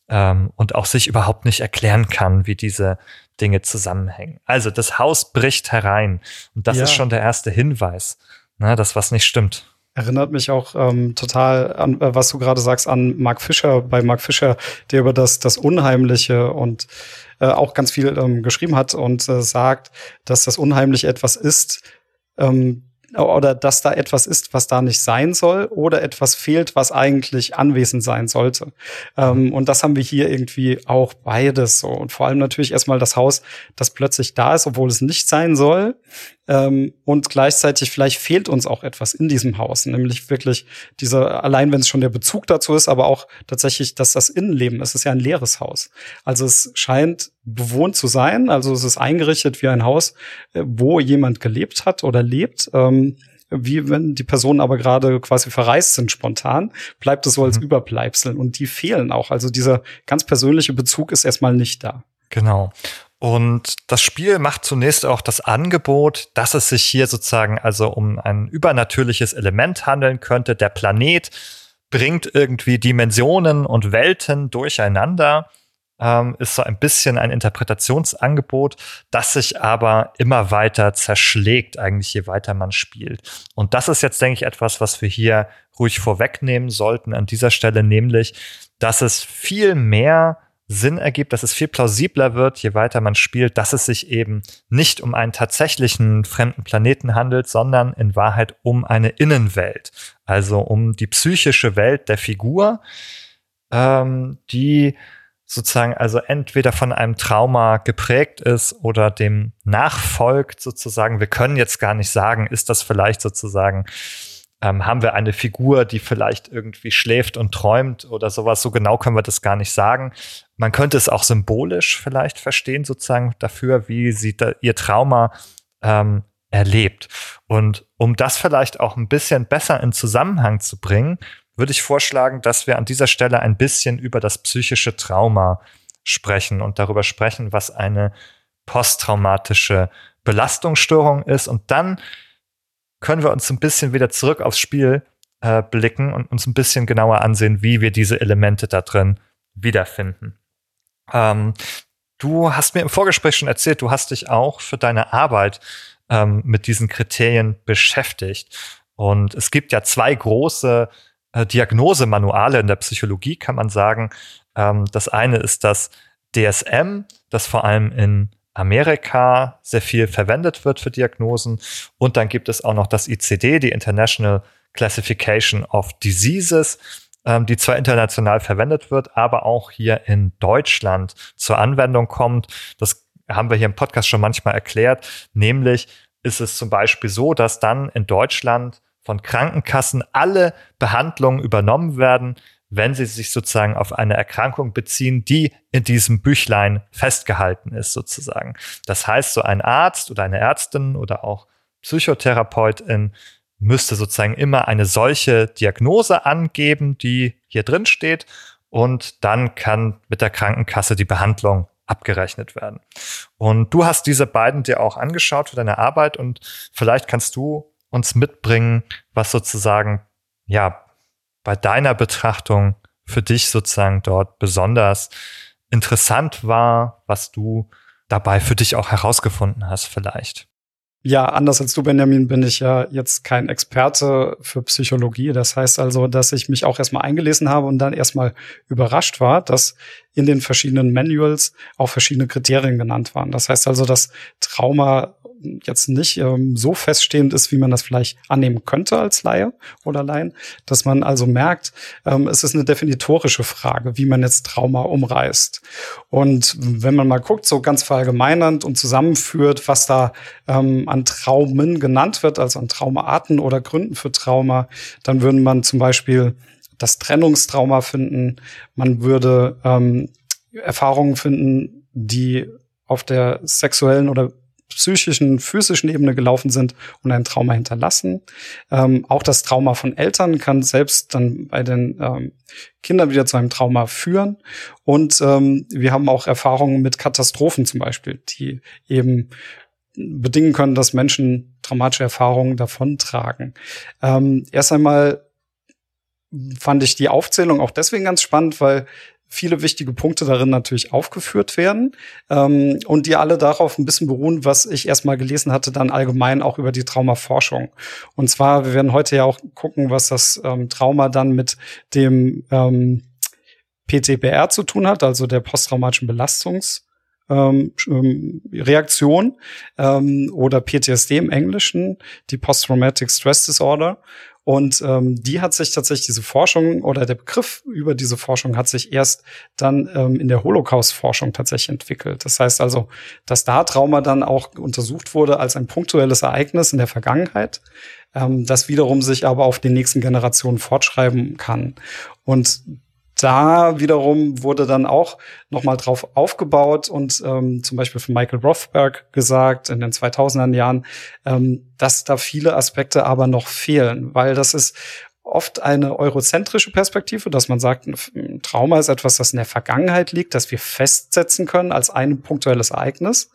ähm, und auch sich überhaupt nicht erklären kann, wie diese Dinge zusammenhängen. Also das Haus bricht herein und das ja. ist schon der erste Hinweis, ne, dass was nicht stimmt. Erinnert mich auch ähm, total an, äh, was du gerade sagst, an Mark Fischer, bei Mark Fischer, der über das, das Unheimliche und äh, auch ganz viel ähm, geschrieben hat und äh, sagt, dass das Unheimliche etwas ist, ähm, oder dass da etwas ist, was da nicht sein soll, oder etwas fehlt, was eigentlich anwesend sein sollte. Ähm, und das haben wir hier irgendwie auch beides so. Und vor allem natürlich erstmal das Haus, das plötzlich da ist, obwohl es nicht sein soll. Ähm, und gleichzeitig vielleicht fehlt uns auch etwas in diesem Haus, nämlich wirklich dieser, allein wenn es schon der Bezug dazu ist, aber auch tatsächlich, dass das Innenleben, es ist ja ein leeres Haus. Also es scheint bewohnt zu sein, also es ist eingerichtet wie ein Haus, äh, wo jemand gelebt hat oder lebt. Ähm, wie wenn die Personen aber gerade quasi verreist sind spontan, bleibt es so als mhm. Überbleibsel und die fehlen auch. Also dieser ganz persönliche Bezug ist erstmal nicht da. Genau. Und das Spiel macht zunächst auch das Angebot, dass es sich hier sozusagen also um ein übernatürliches Element handeln könnte. Der Planet bringt irgendwie Dimensionen und Welten durcheinander. Ähm, ist so ein bisschen ein Interpretationsangebot, das sich aber immer weiter zerschlägt, eigentlich je weiter man spielt. Und das ist jetzt, denke ich, etwas, was wir hier ruhig vorwegnehmen sollten an dieser Stelle, nämlich, dass es viel mehr Sinn ergibt, dass es viel plausibler wird, je weiter man spielt, dass es sich eben nicht um einen tatsächlichen fremden Planeten handelt, sondern in Wahrheit um eine Innenwelt, also um die psychische Welt der Figur, ähm, die sozusagen also entweder von einem Trauma geprägt ist oder dem nachfolgt sozusagen. Wir können jetzt gar nicht sagen, ist das vielleicht sozusagen ähm, haben wir eine Figur, die vielleicht irgendwie schläft und träumt oder sowas. So genau können wir das gar nicht sagen. Man könnte es auch symbolisch vielleicht verstehen, sozusagen dafür, wie sie da ihr Trauma ähm, erlebt. Und um das vielleicht auch ein bisschen besser in Zusammenhang zu bringen, würde ich vorschlagen, dass wir an dieser Stelle ein bisschen über das psychische Trauma sprechen und darüber sprechen, was eine posttraumatische Belastungsstörung ist. Und dann können wir uns ein bisschen wieder zurück aufs Spiel äh, blicken und uns ein bisschen genauer ansehen, wie wir diese Elemente da drin wiederfinden. Ähm, du hast mir im Vorgespräch schon erzählt, du hast dich auch für deine Arbeit ähm, mit diesen Kriterien beschäftigt. Und es gibt ja zwei große äh, Diagnosemanuale in der Psychologie, kann man sagen. Ähm, das eine ist das DSM, das vor allem in Amerika sehr viel verwendet wird für Diagnosen. Und dann gibt es auch noch das ICD, die International Classification of Diseases, ähm, die zwar international verwendet wird, aber auch hier in Deutschland zur Anwendung kommt. Das haben wir hier im Podcast schon manchmal erklärt. Nämlich ist es zum Beispiel so, dass dann in Deutschland von Krankenkassen alle Behandlungen übernommen werden, wenn sie sich sozusagen auf eine Erkrankung beziehen, die in diesem Büchlein festgehalten ist, sozusagen. Das heißt, so ein Arzt oder eine Ärztin oder auch Psychotherapeutin müsste sozusagen immer eine solche Diagnose angeben, die hier drin steht. Und dann kann mit der Krankenkasse die Behandlung abgerechnet werden. Und du hast diese beiden dir auch angeschaut für deine Arbeit und vielleicht kannst du uns mitbringen, was sozusagen, ja, bei deiner Betrachtung für dich sozusagen dort besonders interessant war, was du dabei für dich auch herausgefunden hast vielleicht? Ja, anders als du, Benjamin, bin ich ja jetzt kein Experte für Psychologie. Das heißt also, dass ich mich auch erstmal eingelesen habe und dann erstmal überrascht war, dass in den verschiedenen Manuals auch verschiedene Kriterien genannt waren. Das heißt also, dass Trauma jetzt nicht ähm, so feststehend ist, wie man das vielleicht annehmen könnte als Laie oder Laien, dass man also merkt, ähm, es ist eine definitorische Frage, wie man jetzt Trauma umreißt. Und wenn man mal guckt, so ganz verallgemeinernd und zusammenführt, was da ähm, an Traumen genannt wird, also an Traumaarten oder Gründen für Trauma, dann würde man zum Beispiel das Trennungstrauma finden. Man würde ähm, Erfahrungen finden, die auf der sexuellen oder psychischen, physischen Ebene gelaufen sind und ein Trauma hinterlassen. Ähm, auch das Trauma von Eltern kann selbst dann bei den ähm, Kindern wieder zu einem Trauma führen. Und ähm, wir haben auch Erfahrungen mit Katastrophen zum Beispiel, die eben bedingen können, dass Menschen traumatische Erfahrungen davontragen. Ähm, erst einmal fand ich die Aufzählung auch deswegen ganz spannend, weil viele wichtige Punkte darin natürlich aufgeführt werden ähm, und die alle darauf ein bisschen beruhen, was ich erstmal gelesen hatte, dann allgemein auch über die Traumaforschung. Und zwar, wir werden heute ja auch gucken, was das ähm, Trauma dann mit dem ähm, PTBR zu tun hat, also der posttraumatischen Belastungs- ähm, ähm, Reaktion ähm, oder PTSD im Englischen, die Post-Traumatic Stress Disorder. Und ähm, die hat sich tatsächlich diese Forschung oder der Begriff über diese Forschung hat sich erst dann ähm, in der Holocaust-Forschung tatsächlich entwickelt. Das heißt also, dass da Trauma dann auch untersucht wurde als ein punktuelles Ereignis in der Vergangenheit, ähm, das wiederum sich aber auf den nächsten Generationen fortschreiben kann. Und da wiederum wurde dann auch nochmal drauf aufgebaut und ähm, zum Beispiel von Michael Rothberg gesagt in den 2000er Jahren, ähm, dass da viele Aspekte aber noch fehlen, weil das ist oft eine eurozentrische Perspektive, dass man sagt, ein Trauma ist etwas, das in der Vergangenheit liegt, das wir festsetzen können als ein punktuelles Ereignis.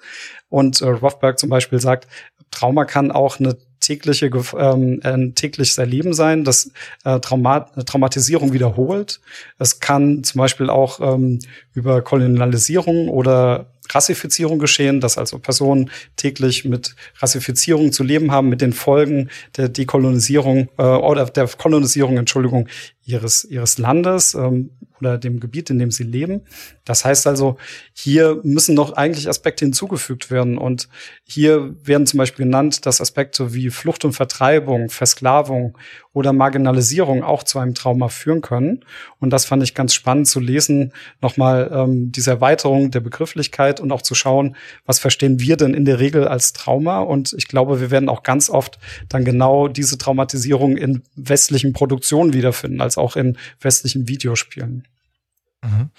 Und äh, Rothberg zum Beispiel sagt, Trauma kann auch eine tägliche, ähm, ein tägliches Erleben sein, das äh, Trauma Traumatisierung wiederholt. Es kann zum Beispiel auch ähm, über Kolonialisierung oder Rassifizierung geschehen, dass also Personen täglich mit Rassifizierung zu leben haben, mit den Folgen der Dekolonisierung äh, oder der Kolonisierung, Entschuldigung, ihres ihres Landes ähm, oder dem Gebiet, in dem sie leben. Das heißt also, hier müssen noch eigentlich Aspekte hinzugefügt werden. Und hier werden zum Beispiel genannt, dass Aspekte wie Flucht und Vertreibung, Versklavung oder Marginalisierung auch zu einem Trauma führen können. Und das fand ich ganz spannend zu lesen, nochmal ähm, diese Erweiterung der Begrifflichkeit und auch zu schauen, was verstehen wir denn in der Regel als Trauma. Und ich glaube, wir werden auch ganz oft dann genau diese Traumatisierung in westlichen Produktionen wiederfinden, als auch in westlichen Videospielen. Mhm.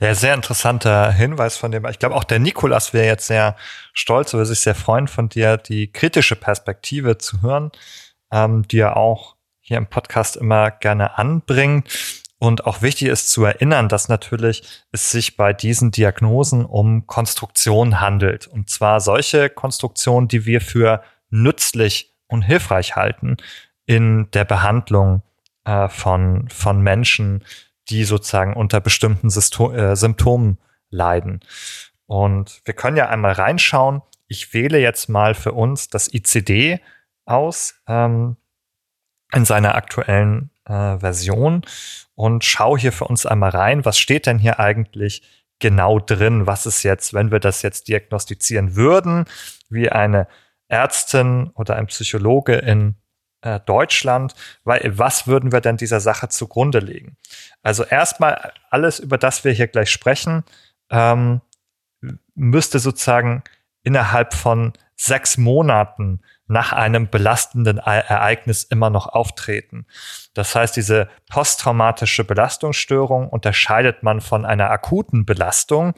Ja, sehr interessanter Hinweis von dem. Ich glaube, auch der Nikolas wäre jetzt sehr stolz oder sich sehr freuen, von dir die kritische Perspektive zu hören, ähm, die er auch hier im Podcast immer gerne anbringt. Und auch wichtig ist zu erinnern, dass natürlich es sich bei diesen Diagnosen um Konstruktionen handelt. Und zwar solche Konstruktionen, die wir für nützlich und hilfreich halten in der Behandlung äh, von, von Menschen, die sozusagen unter bestimmten Systo äh, Symptomen leiden. Und wir können ja einmal reinschauen. Ich wähle jetzt mal für uns das ICD aus ähm, in seiner aktuellen äh, Version und schaue hier für uns einmal rein, was steht denn hier eigentlich genau drin? Was ist jetzt, wenn wir das jetzt diagnostizieren würden, wie eine Ärztin oder ein Psychologe in äh, Deutschland, weil was würden wir denn dieser Sache zugrunde legen? Also erstmal alles, über das wir hier gleich sprechen, ähm, müsste sozusagen innerhalb von sechs Monaten nach einem belastenden Ereignis immer noch auftreten. Das heißt, diese posttraumatische Belastungsstörung unterscheidet man von einer akuten Belastung.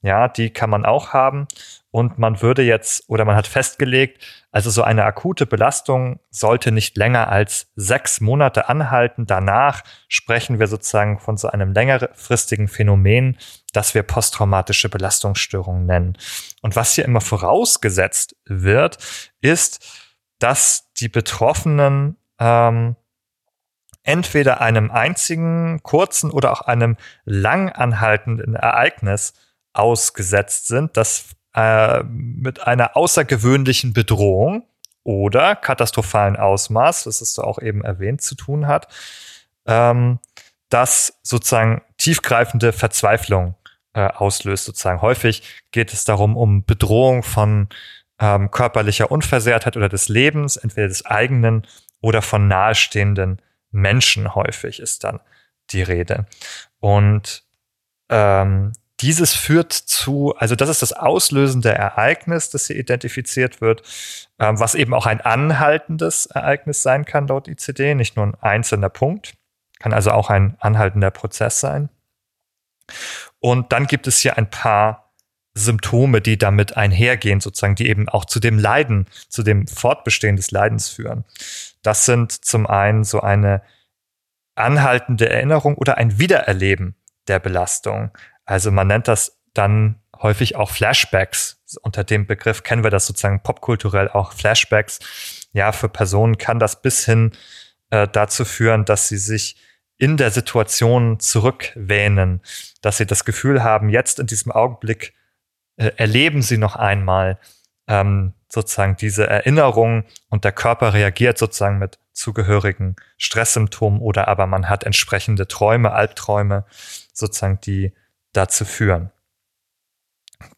Ja, die kann man auch haben. Und man würde jetzt, oder man hat festgelegt, also so eine akute Belastung sollte nicht länger als sechs Monate anhalten. Danach sprechen wir sozusagen von so einem längerfristigen Phänomen, das wir posttraumatische Belastungsstörung nennen. Und was hier immer vorausgesetzt wird, ist, dass die Betroffenen ähm, entweder einem einzigen kurzen oder auch einem lang anhaltenden Ereignis ausgesetzt sind, das äh, mit einer außergewöhnlichen Bedrohung oder katastrophalen Ausmaß, das ist auch eben erwähnt, zu tun hat, ähm, das sozusagen tiefgreifende Verzweiflung äh, auslöst. Sozusagen häufig geht es darum um Bedrohung von ähm, körperlicher Unversehrtheit oder des Lebens, entweder des eigenen oder von nahestehenden Menschen häufig ist dann die Rede. Und ähm, dieses führt zu, also das ist das auslösende Ereignis, das hier identifiziert wird, ähm, was eben auch ein anhaltendes Ereignis sein kann laut ICD, nicht nur ein einzelner Punkt, kann also auch ein anhaltender Prozess sein. Und dann gibt es hier ein paar Symptome, die damit einhergehen, sozusagen, die eben auch zu dem Leiden, zu dem Fortbestehen des Leidens führen. Das sind zum einen so eine anhaltende Erinnerung oder ein Wiedererleben der Belastung. Also man nennt das dann häufig auch Flashbacks. Unter dem Begriff kennen wir das sozusagen popkulturell auch Flashbacks. Ja, für Personen kann das bis hin äh, dazu führen, dass sie sich in der Situation zurückwähnen, dass sie das Gefühl haben, jetzt in diesem Augenblick äh, erleben sie noch einmal ähm, sozusagen diese Erinnerung und der Körper reagiert sozusagen mit zugehörigen Stresssymptomen oder aber man hat entsprechende Träume, Albträume, sozusagen, die dazu führen.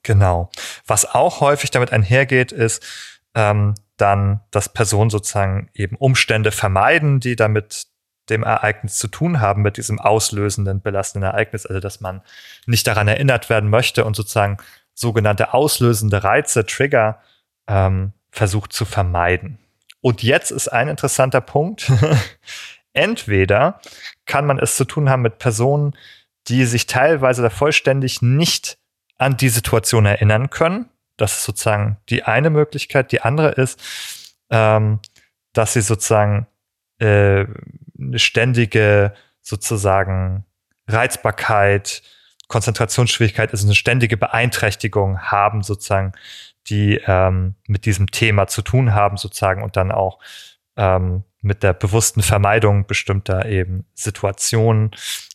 Genau. Was auch häufig damit einhergeht, ist ähm, dann, dass Personen sozusagen eben Umstände vermeiden, die damit dem Ereignis zu tun haben, mit diesem auslösenden, belastenden Ereignis, also dass man nicht daran erinnert werden möchte und sozusagen sogenannte auslösende Reize, Trigger, ähm, versucht zu vermeiden. Und jetzt ist ein interessanter Punkt. Entweder kann man es zu tun haben mit Personen, die sich teilweise da vollständig nicht an die Situation erinnern können. Das ist sozusagen die eine Möglichkeit. Die andere ist, ähm, dass sie sozusagen äh, eine ständige sozusagen Reizbarkeit, Konzentrationsschwierigkeit, also eine ständige Beeinträchtigung haben sozusagen, die ähm, mit diesem Thema zu tun haben sozusagen und dann auch ähm, mit der bewussten Vermeidung bestimmter eben Situationen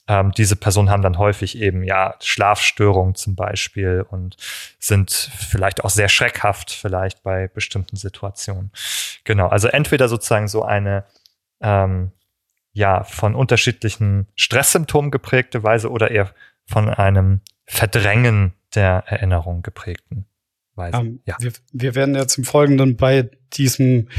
ähm, diese Personen haben dann häufig eben ja Schlafstörungen zum Beispiel und sind vielleicht auch sehr schreckhaft vielleicht bei bestimmten Situationen. Genau, also entweder sozusagen so eine ähm, ja von unterschiedlichen Stresssymptomen geprägte Weise oder eher von einem Verdrängen der Erinnerung geprägten Weise. Ähm, ja. wir, wir werden jetzt im Folgenden bei diesem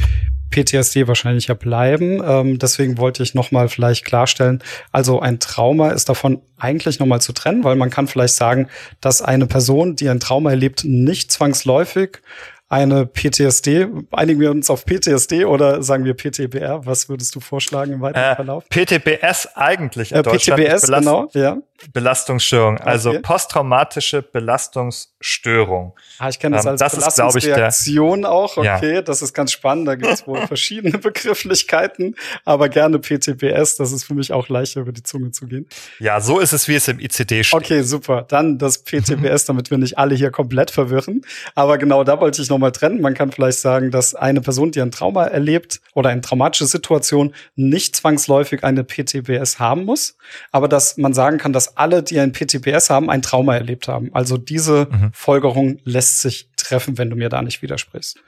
PTSD wahrscheinlich ja bleiben. Ähm, deswegen wollte ich noch mal vielleicht klarstellen, also ein Trauma ist davon eigentlich noch mal zu trennen, weil man kann vielleicht sagen, dass eine Person, die ein Trauma erlebt, nicht zwangsläufig eine PTSD. Einigen wir uns auf PTSD oder sagen wir PTBR? Was würdest du vorschlagen im weiteren äh, Verlauf? PTBS eigentlich in äh, Deutschland. PTBS, genau, ja. Belastungsstörung, also okay. posttraumatische Belastungsstörung. Ah, ich kenne das ähm, als das Belastungsreaktion ist, auch, okay, ja. das ist ganz spannend, da gibt es wohl verschiedene Begrifflichkeiten, aber gerne PTBS, das ist für mich auch leichter über die Zunge zu gehen. Ja, so ist es, wie es im ICD steht. Okay, super, dann das PTBS, damit wir nicht alle hier komplett verwirren, aber genau da wollte ich nochmal trennen. Man kann vielleicht sagen, dass eine Person, die ein Trauma erlebt oder eine traumatische Situation nicht zwangsläufig eine PTBS haben muss, aber dass man sagen kann, dass dass alle, die ein PTBS haben, ein Trauma erlebt haben. Also diese mhm. Folgerung lässt sich treffen, wenn du mir da nicht widersprichst.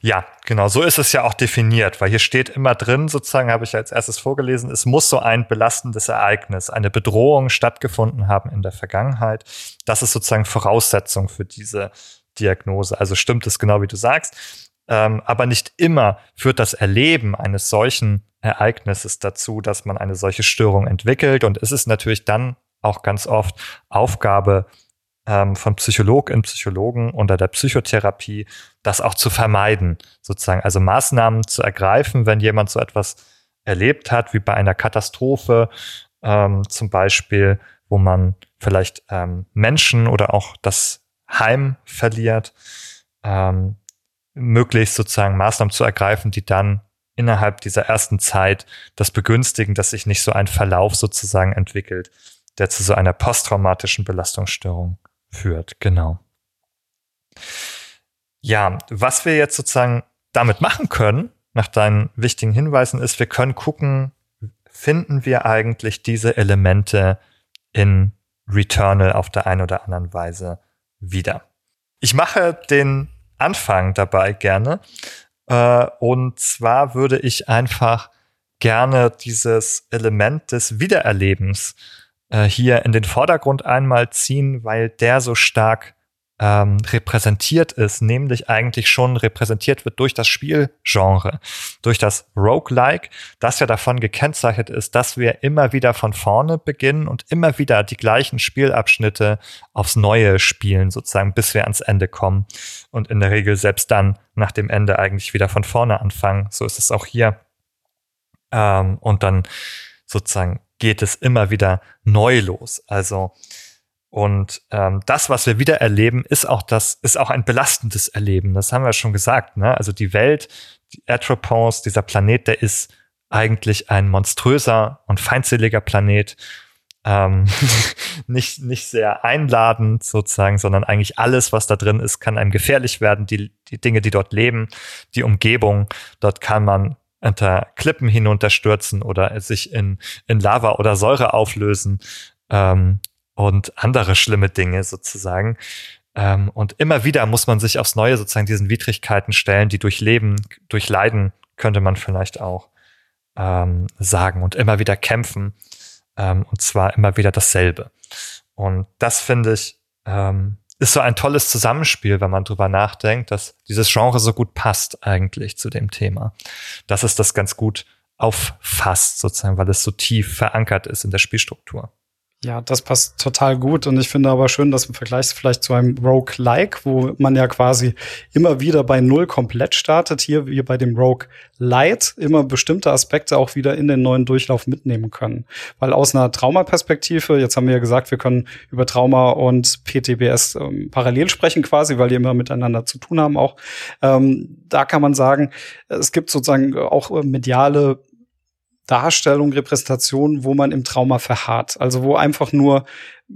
Ja, genau. So ist es ja auch definiert, weil hier steht immer drin, sozusagen habe ich als erstes vorgelesen, es muss so ein belastendes Ereignis, eine Bedrohung stattgefunden haben in der Vergangenheit. Das ist sozusagen Voraussetzung für diese Diagnose. Also stimmt es genau, wie du sagst. Ähm, aber nicht immer führt das Erleben eines solchen Ereignisses dazu, dass man eine solche Störung entwickelt. Und es ist natürlich dann auch ganz oft Aufgabe ähm, von Psychologinnen, Psychologen unter der Psychotherapie, das auch zu vermeiden, sozusagen. Also Maßnahmen zu ergreifen, wenn jemand so etwas erlebt hat, wie bei einer Katastrophe, ähm, zum Beispiel, wo man vielleicht ähm, Menschen oder auch das Heim verliert, ähm, möglichst sozusagen Maßnahmen zu ergreifen, die dann innerhalb dieser ersten Zeit das begünstigen, dass sich nicht so ein Verlauf sozusagen entwickelt, der zu so einer posttraumatischen Belastungsstörung führt. Genau. Ja, was wir jetzt sozusagen damit machen können, nach deinen wichtigen Hinweisen, ist, wir können gucken, finden wir eigentlich diese Elemente in Returnal auf der einen oder anderen Weise wieder. Ich mache den Anfang dabei gerne. Äh, und zwar würde ich einfach gerne dieses Element des Wiedererlebens äh, hier in den Vordergrund einmal ziehen, weil der so stark ähm, repräsentiert ist, nämlich eigentlich schon repräsentiert wird durch das Spielgenre, durch das Roguelike, das ja davon gekennzeichnet ist, dass wir immer wieder von vorne beginnen und immer wieder die gleichen Spielabschnitte aufs Neue spielen, sozusagen, bis wir ans Ende kommen und in der Regel selbst dann nach dem Ende eigentlich wieder von vorne anfangen. So ist es auch hier. Ähm, und dann sozusagen geht es immer wieder neu los. Also und ähm, das, was wir wieder erleben, ist auch das, ist auch ein belastendes Erleben. Das haben wir schon gesagt. Ne? Also die Welt, die Atropos, dieser Planet, der ist eigentlich ein monströser und feindseliger Planet. Ähm, nicht, nicht sehr einladend sozusagen, sondern eigentlich alles, was da drin ist, kann einem gefährlich werden. Die, die Dinge, die dort leben, die Umgebung, dort kann man unter Klippen hinunterstürzen oder sich in, in Lava oder Säure auflösen. Ähm, und andere schlimme Dinge sozusagen. Ähm, und immer wieder muss man sich aufs Neue sozusagen diesen Widrigkeiten stellen, die durch Leben, könnte man vielleicht auch ähm, sagen und immer wieder kämpfen. Ähm, und zwar immer wieder dasselbe. Und das finde ich, ähm, ist so ein tolles Zusammenspiel, wenn man drüber nachdenkt, dass dieses Genre so gut passt eigentlich zu dem Thema. Dass es das ganz gut auffasst, sozusagen, weil es so tief verankert ist in der Spielstruktur. Ja, das passt total gut und ich finde aber schön, dass im Vergleich vielleicht zu einem Rogue-like, wo man ja quasi immer wieder bei Null komplett startet, hier wie bei dem Rogue Light immer bestimmte Aspekte auch wieder in den neuen Durchlauf mitnehmen können. Weil aus einer Traumaperspektive, jetzt haben wir ja gesagt, wir können über Trauma und PTBS ähm, parallel sprechen quasi, weil die immer miteinander zu tun haben auch. Ähm, da kann man sagen, es gibt sozusagen auch äh, mediale Darstellung, Repräsentation, wo man im Trauma verharrt. Also wo einfach nur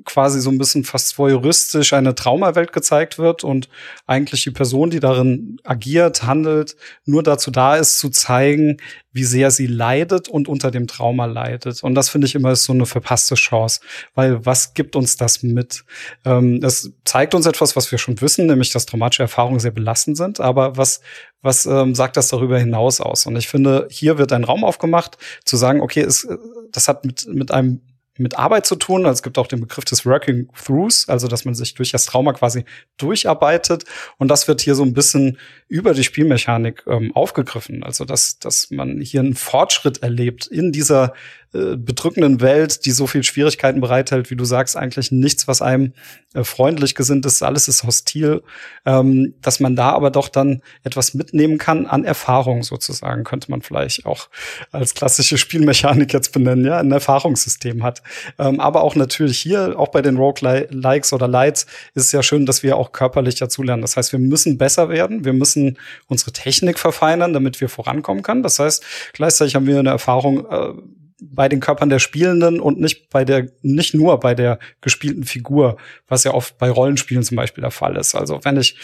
quasi so ein bisschen fast voyeuristisch eine Traumawelt gezeigt wird und eigentlich die Person, die darin agiert, handelt, nur dazu da ist, zu zeigen, wie sehr sie leidet und unter dem Trauma leidet. Und das finde ich immer ist so eine verpasste Chance, weil was gibt uns das mit? Ähm, es zeigt uns etwas, was wir schon wissen, nämlich dass traumatische Erfahrungen sehr belastend sind. Aber was was ähm, sagt das darüber hinaus aus? Und ich finde, hier wird ein Raum aufgemacht, zu sagen, okay, es, das hat mit, mit einem mit Arbeit zu tun. Also es gibt auch den Begriff des Working Throughs, also dass man sich durch das Trauma quasi durcharbeitet. Und das wird hier so ein bisschen über die Spielmechanik ähm, aufgegriffen. Also dass, dass man hier einen Fortschritt erlebt in dieser äh, bedrückenden Welt, die so viel Schwierigkeiten bereithält, wie du sagst, eigentlich nichts, was einem äh, freundlich gesinnt ist, alles ist hostil, ähm, dass man da aber doch dann etwas mitnehmen kann an Erfahrung sozusagen, könnte man vielleicht auch als klassische Spielmechanik jetzt benennen, ja, ein Erfahrungssystem hat. Ähm, aber auch natürlich hier, auch bei den Rogue-Likes oder Lights, ist es ja schön, dass wir auch körperlich dazulernen. Das heißt, wir müssen besser werden, wir müssen unsere Technik verfeinern, damit wir vorankommen können. Das heißt, gleichzeitig haben wir eine Erfahrung, äh, bei den Körpern der Spielenden und nicht bei der, nicht nur bei der gespielten Figur, was ja oft bei Rollenspielen zum Beispiel der Fall ist. Also wenn ich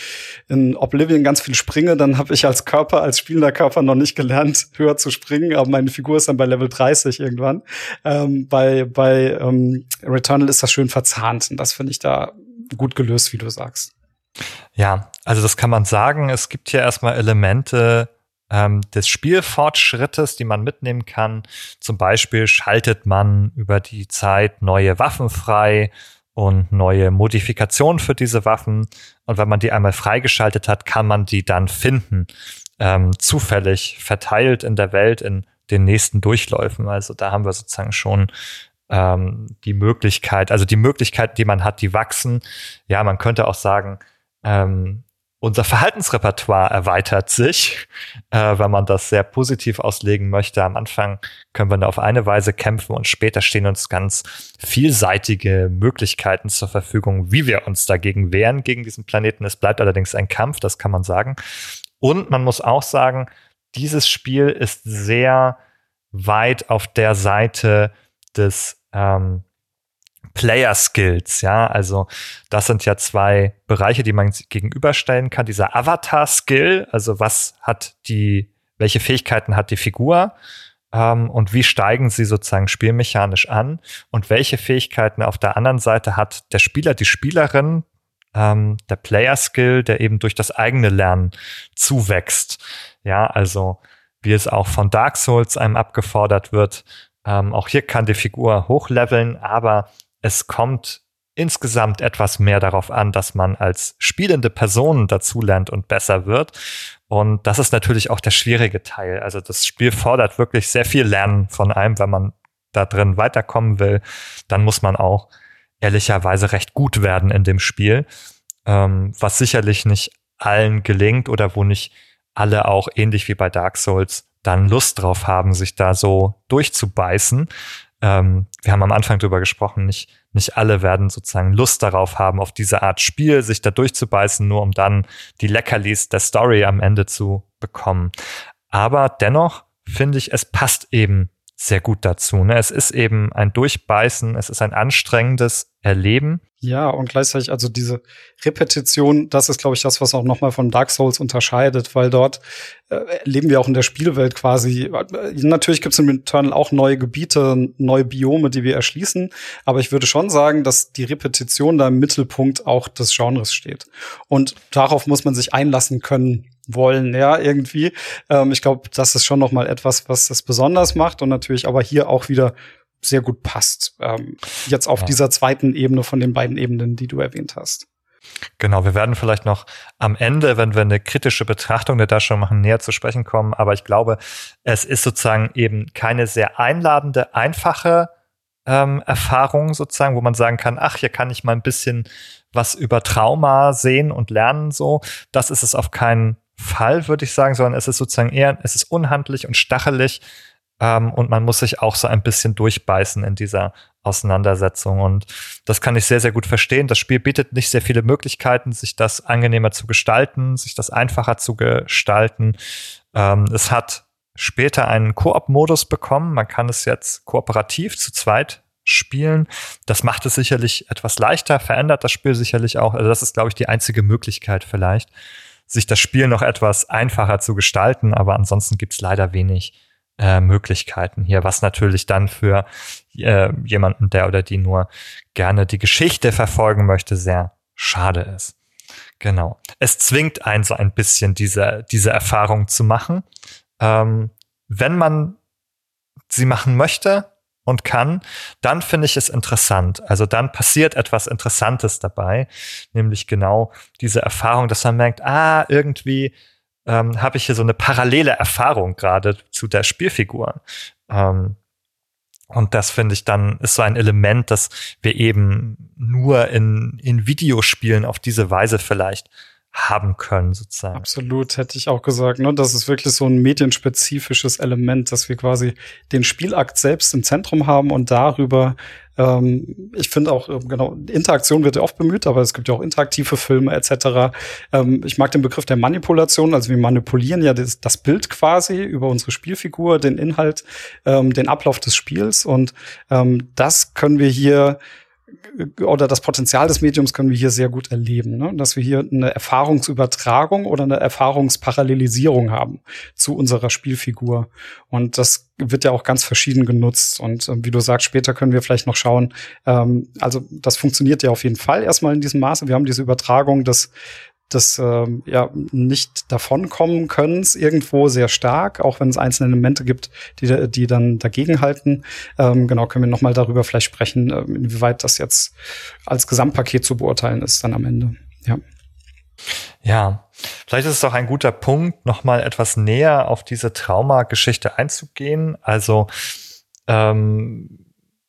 in Oblivion ganz viel springe, dann habe ich als Körper, als spielender Körper noch nicht gelernt, höher zu springen, aber meine Figur ist dann bei Level 30 irgendwann. Ähm, bei bei ähm, Returnal ist das schön verzahnt und das finde ich da gut gelöst, wie du sagst. Ja, also das kann man sagen. Es gibt hier erstmal Elemente, ähm, des Spielfortschrittes, die man mitnehmen kann. Zum Beispiel schaltet man über die Zeit neue Waffen frei und neue Modifikationen für diese Waffen. Und wenn man die einmal freigeschaltet hat, kann man die dann finden, ähm, zufällig verteilt in der Welt in den nächsten Durchläufen. Also da haben wir sozusagen schon ähm, die Möglichkeit, also die Möglichkeiten, die man hat, die wachsen. Ja, man könnte auch sagen, ähm, unser Verhaltensrepertoire erweitert sich, äh, wenn man das sehr positiv auslegen möchte. Am Anfang können wir auf eine Weise kämpfen und später stehen uns ganz vielseitige Möglichkeiten zur Verfügung, wie wir uns dagegen wehren, gegen diesen Planeten. Es bleibt allerdings ein Kampf, das kann man sagen. Und man muss auch sagen, dieses Spiel ist sehr weit auf der Seite des ähm, Player Skills, ja, also das sind ja zwei Bereiche, die man gegenüberstellen kann. Dieser Avatar Skill, also was hat die, welche Fähigkeiten hat die Figur ähm, und wie steigen sie sozusagen spielmechanisch an und welche Fähigkeiten auf der anderen Seite hat der Spieler, die Spielerin, ähm, der Player Skill, der eben durch das eigene Lernen zuwächst. Ja, also wie es auch von Dark Souls einem abgefordert wird. Ähm, auch hier kann die Figur hochleveln, aber es kommt insgesamt etwas mehr darauf an, dass man als spielende Person dazulernt und besser wird. Und das ist natürlich auch der schwierige Teil. Also das Spiel fordert wirklich sehr viel Lernen von einem, wenn man da drin weiterkommen will. Dann muss man auch ehrlicherweise recht gut werden in dem Spiel, ähm, was sicherlich nicht allen gelingt oder wo nicht alle auch ähnlich wie bei Dark Souls dann Lust drauf haben, sich da so durchzubeißen. Ähm, wir haben am Anfang drüber gesprochen, nicht, nicht alle werden sozusagen Lust darauf haben, auf diese Art Spiel, sich da durchzubeißen, nur um dann die Leckerlis der Story am Ende zu bekommen. Aber dennoch finde ich, es passt eben sehr gut dazu. Ne? Es ist eben ein Durchbeißen, es ist ein anstrengendes Erleben. Ja, und gleichzeitig also diese Repetition, das ist, glaube ich, das, was auch nochmal von Dark Souls unterscheidet, weil dort äh, leben wir auch in der Spielewelt quasi. Natürlich gibt es im Eternal auch neue Gebiete, neue Biome, die wir erschließen, aber ich würde schon sagen, dass die Repetition da im Mittelpunkt auch des Genres steht. Und darauf muss man sich einlassen können wollen, ja, irgendwie. Ähm, ich glaube, das ist schon noch mal etwas, was es besonders macht und natürlich aber hier auch wieder sehr gut passt. Ähm, jetzt auf ja. dieser zweiten Ebene von den beiden Ebenen, die du erwähnt hast. Genau, wir werden vielleicht noch am Ende, wenn wir eine kritische Betrachtung der Darstellung machen, näher zu sprechen kommen. Aber ich glaube, es ist sozusagen eben keine sehr einladende, einfache ähm, Erfahrung sozusagen, wo man sagen kann, ach, hier kann ich mal ein bisschen was über Trauma sehen und lernen so. Das ist es auf keinen Fall, würde ich sagen, sondern es ist sozusagen eher, es ist unhandlich und stachelig ähm, und man muss sich auch so ein bisschen durchbeißen in dieser Auseinandersetzung. Und das kann ich sehr, sehr gut verstehen. Das Spiel bietet nicht sehr viele Möglichkeiten, sich das angenehmer zu gestalten, sich das einfacher zu gestalten. Ähm, es hat später einen Koop-Modus bekommen. Man kann es jetzt kooperativ zu zweit spielen. Das macht es sicherlich etwas leichter, verändert das Spiel sicherlich auch. Also das ist, glaube ich, die einzige Möglichkeit vielleicht, sich das Spiel noch etwas einfacher zu gestalten. Aber ansonsten gibt es leider wenig äh, Möglichkeiten hier, was natürlich dann für äh, jemanden, der oder die nur gerne die Geschichte verfolgen möchte, sehr schade ist. Genau. Es zwingt einen so ein bisschen diese, diese Erfahrung zu machen. Ähm, wenn man sie machen möchte und kann, dann finde ich es interessant. Also dann passiert etwas Interessantes dabei, nämlich genau diese Erfahrung, dass man merkt, ah, irgendwie ähm, habe ich hier so eine parallele Erfahrung gerade zu der Spielfigur. Ähm, und das finde ich dann ist so ein Element, das wir eben nur in, in Videospielen auf diese Weise vielleicht haben können, sozusagen. Absolut, hätte ich auch gesagt. Ne? Das ist wirklich so ein medienspezifisches Element, dass wir quasi den Spielakt selbst im Zentrum haben und darüber, ähm, ich finde auch, ähm, genau, Interaktion wird ja oft bemüht, aber es gibt ja auch interaktive Filme etc. Ähm, ich mag den Begriff der Manipulation, also wir manipulieren ja das, das Bild quasi über unsere Spielfigur, den Inhalt, ähm, den Ablauf des Spiels und ähm, das können wir hier oder das Potenzial des Mediums können wir hier sehr gut erleben, ne? dass wir hier eine Erfahrungsübertragung oder eine Erfahrungsparallelisierung haben zu unserer Spielfigur. Und das wird ja auch ganz verschieden genutzt. Und äh, wie du sagst, später können wir vielleicht noch schauen. Ähm, also das funktioniert ja auf jeden Fall erstmal in diesem Maße. Wir haben diese Übertragung des des ähm, ja nicht davonkommen können irgendwo sehr stark, auch wenn es einzelne Elemente gibt, die, die dann dagegenhalten. Ähm, genau, können wir noch mal darüber vielleicht sprechen, äh, inwieweit das jetzt als Gesamtpaket zu beurteilen ist dann am Ende. Ja. Ja, vielleicht ist es auch ein guter Punkt, noch mal etwas näher auf diese Traumageschichte einzugehen. Also ähm,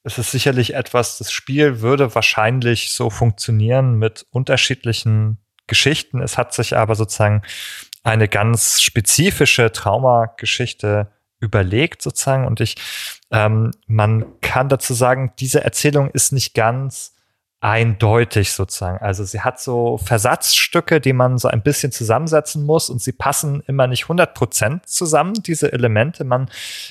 es ist sicherlich etwas, das Spiel würde wahrscheinlich so funktionieren mit unterschiedlichen Geschichten. Es hat sich aber sozusagen eine ganz spezifische Traumageschichte überlegt sozusagen und ich ähm, man kann dazu sagen, diese Erzählung ist nicht ganz eindeutig sozusagen. Also sie hat so Versatzstücke, die man so ein bisschen zusammensetzen muss und sie passen immer nicht 100 Prozent zusammen, diese Elemente. Man,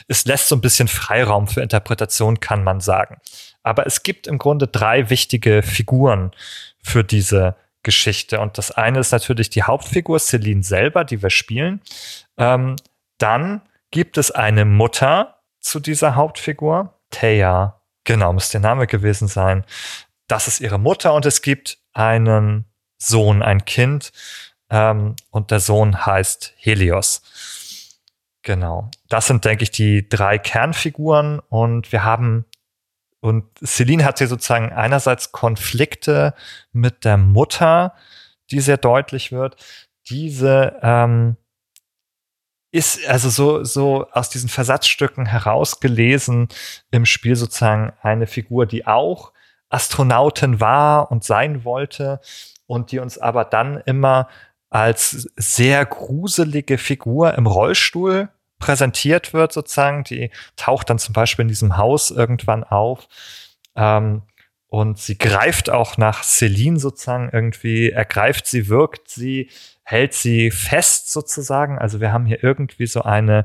es lässt so ein bisschen Freiraum für Interpretation, kann man sagen. Aber es gibt im Grunde drei wichtige Figuren für diese Geschichte. Und das eine ist natürlich die Hauptfigur Celine selber, die wir spielen. Ähm, dann gibt es eine Mutter, zu dieser Hauptfigur. Thea, genau, müsste der Name gewesen sein. Das ist ihre Mutter und es gibt einen Sohn, ein Kind. Ähm, und der Sohn heißt Helios. Genau. Das sind, denke ich, die drei Kernfiguren und wir haben und Celine hat hier sozusagen einerseits Konflikte mit der Mutter, die sehr deutlich wird. Diese ähm, ist also so, so aus diesen Versatzstücken herausgelesen im Spiel sozusagen eine Figur, die auch Astronautin war und sein wollte und die uns aber dann immer als sehr gruselige Figur im Rollstuhl präsentiert wird, sozusagen. Die taucht dann zum Beispiel in diesem Haus irgendwann auf. Ähm, und sie greift auch nach Celine sozusagen irgendwie, ergreift sie, wirkt sie, hält sie fest sozusagen. Also wir haben hier irgendwie so eine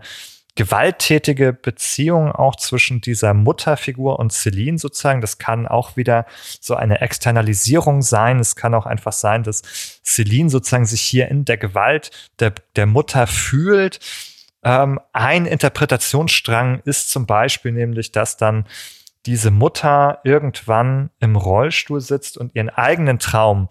gewalttätige Beziehung auch zwischen dieser Mutterfigur und Celine sozusagen. Das kann auch wieder so eine Externalisierung sein. Es kann auch einfach sein, dass Celine sozusagen sich hier in der Gewalt der, der Mutter fühlt ähm, ein Interpretationsstrang ist zum Beispiel nämlich, dass dann diese Mutter irgendwann im Rollstuhl sitzt und ihren eigenen Traum,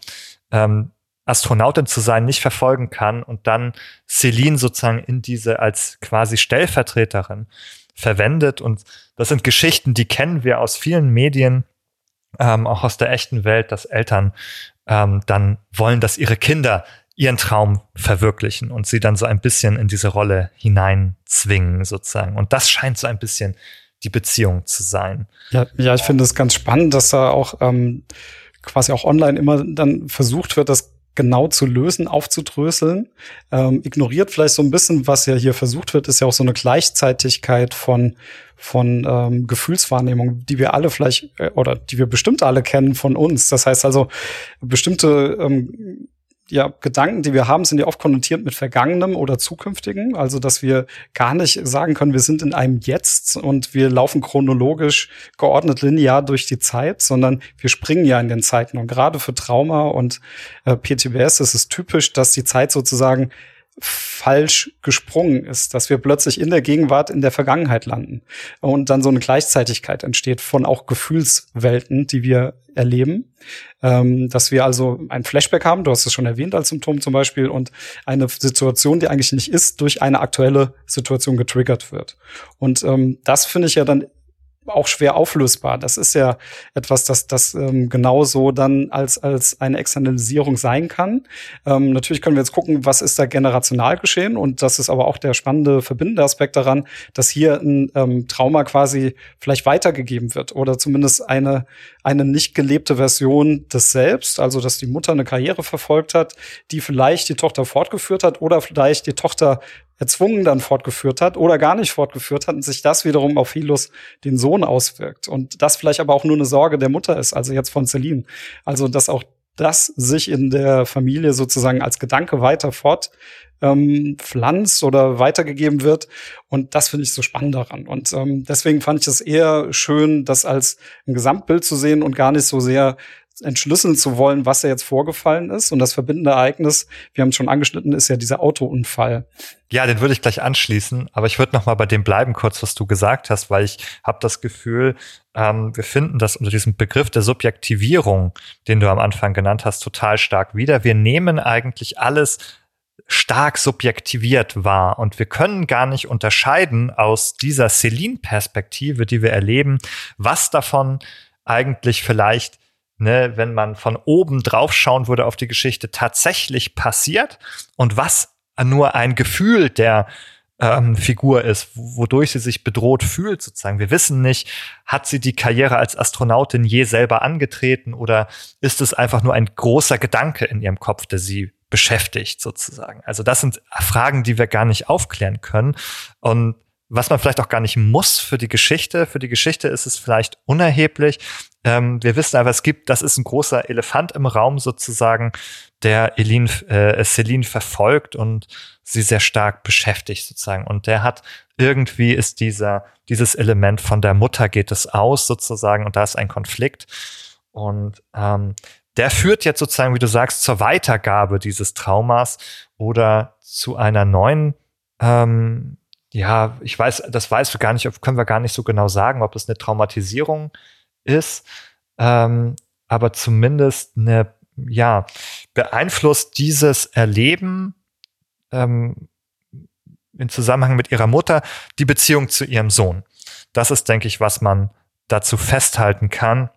ähm, Astronautin zu sein, nicht verfolgen kann und dann Celine sozusagen in diese als quasi Stellvertreterin verwendet. Und das sind Geschichten, die kennen wir aus vielen Medien, ähm, auch aus der echten Welt, dass Eltern ähm, dann wollen, dass ihre Kinder ihren Traum verwirklichen und sie dann so ein bisschen in diese Rolle hineinzwingen, sozusagen. Und das scheint so ein bisschen die Beziehung zu sein. Ja, ja ich finde es ganz spannend, dass da auch ähm, quasi auch online immer dann versucht wird, das genau zu lösen, aufzudröseln. Ähm, ignoriert vielleicht so ein bisschen, was ja hier versucht wird, ist ja auch so eine Gleichzeitigkeit von von ähm, Gefühlswahrnehmung, die wir alle vielleicht äh, oder die wir bestimmt alle kennen von uns. Das heißt also bestimmte ähm, ja, Gedanken, die wir haben, sind ja oft konnotiert mit Vergangenem oder Zukünftigen. Also, dass wir gar nicht sagen können, wir sind in einem Jetzt und wir laufen chronologisch geordnet linear durch die Zeit, sondern wir springen ja in den Zeiten. Und gerade für Trauma und äh, PTBS ist es typisch, dass die Zeit sozusagen falsch gesprungen ist, dass wir plötzlich in der Gegenwart in der Vergangenheit landen und dann so eine Gleichzeitigkeit entsteht von auch Gefühlswelten, die wir erleben, ähm, dass wir also ein Flashback haben, du hast es schon erwähnt als Symptom zum Beispiel, und eine Situation, die eigentlich nicht ist, durch eine aktuelle Situation getriggert wird. Und ähm, das finde ich ja dann auch schwer auflösbar. Das ist ja etwas, das, das ähm, genauso dann als, als eine Externalisierung sein kann. Ähm, natürlich können wir jetzt gucken, was ist da generational geschehen. Und das ist aber auch der spannende verbindende Aspekt daran, dass hier ein ähm, Trauma quasi vielleicht weitergegeben wird oder zumindest eine, eine nicht gelebte Version des Selbst. Also, dass die Mutter eine Karriere verfolgt hat, die vielleicht die Tochter fortgeführt hat oder vielleicht die Tochter erzwungen dann fortgeführt hat oder gar nicht fortgeführt hat und sich das wiederum auf Hilos den Sohn auswirkt. Und das vielleicht aber auch nur eine Sorge der Mutter ist, also jetzt von Celine. Also, dass auch das sich in der Familie sozusagen als Gedanke weiter fort ähm, pflanzt oder weitergegeben wird. Und das finde ich so spannend daran. Und ähm, deswegen fand ich es eher schön, das als ein Gesamtbild zu sehen und gar nicht so sehr entschlüsseln zu wollen, was da jetzt vorgefallen ist. Und das verbindende Ereignis, wir haben es schon angeschnitten, ist ja dieser Autounfall. Ja, den würde ich gleich anschließen, aber ich würde noch mal bei dem bleiben, kurz, was du gesagt hast, weil ich habe das Gefühl, ähm, wir finden das unter diesem Begriff der Subjektivierung, den du am Anfang genannt hast, total stark wieder. Wir nehmen eigentlich alles stark subjektiviert wahr und wir können gar nicht unterscheiden aus dieser Celine-Perspektive, die wir erleben, was davon eigentlich vielleicht ne, wenn man von oben drauf schauen würde auf die Geschichte, tatsächlich passiert und was nur ein Gefühl der ähm, Figur ist, wodurch sie sich bedroht fühlt, sozusagen. Wir wissen nicht, hat sie die Karriere als Astronautin je selber angetreten oder ist es einfach nur ein großer Gedanke in ihrem Kopf, der sie beschäftigt, sozusagen. Also das sind Fragen, die wir gar nicht aufklären können. Und was man vielleicht auch gar nicht muss für die Geschichte. Für die Geschichte ist es vielleicht unerheblich. Ähm, wir wissen aber, es gibt, das ist ein großer Elefant im Raum sozusagen, der Eline, äh, Celine verfolgt und sie sehr stark beschäftigt sozusagen. Und der hat irgendwie ist dieser, dieses Element von der Mutter geht es aus sozusagen und da ist ein Konflikt. Und ähm, der führt jetzt sozusagen, wie du sagst, zur Weitergabe dieses Traumas oder zu einer neuen ähm, ja, ich weiß, das weißt du gar nicht, können wir gar nicht so genau sagen, ob es eine Traumatisierung ist, ähm, aber zumindest eine, ja, beeinflusst dieses Erleben ähm, in Zusammenhang mit ihrer Mutter die Beziehung zu ihrem Sohn. Das ist, denke ich, was man dazu festhalten kann.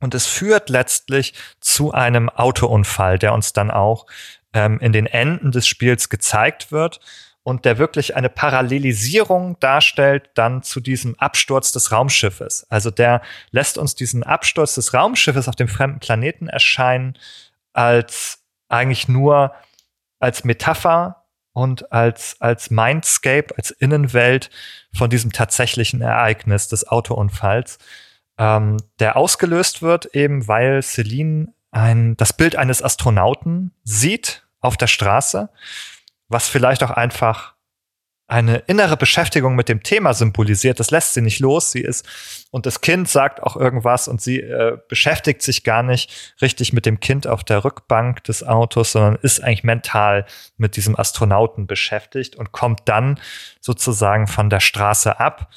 Und es führt letztlich zu einem Autounfall, der uns dann auch ähm, in den Enden des Spiels gezeigt wird und der wirklich eine Parallelisierung darstellt dann zu diesem Absturz des Raumschiffes. Also der lässt uns diesen Absturz des Raumschiffes auf dem fremden Planeten erscheinen als eigentlich nur als Metapher und als, als Mindscape, als Innenwelt von diesem tatsächlichen Ereignis des Autounfalls, ähm, der ausgelöst wird eben, weil Celine ein, das Bild eines Astronauten sieht auf der Straße, was vielleicht auch einfach eine innere Beschäftigung mit dem Thema symbolisiert. Das lässt sie nicht los. Sie ist und das Kind sagt auch irgendwas und sie äh, beschäftigt sich gar nicht richtig mit dem Kind auf der Rückbank des Autos, sondern ist eigentlich mental mit diesem Astronauten beschäftigt und kommt dann sozusagen von der Straße ab.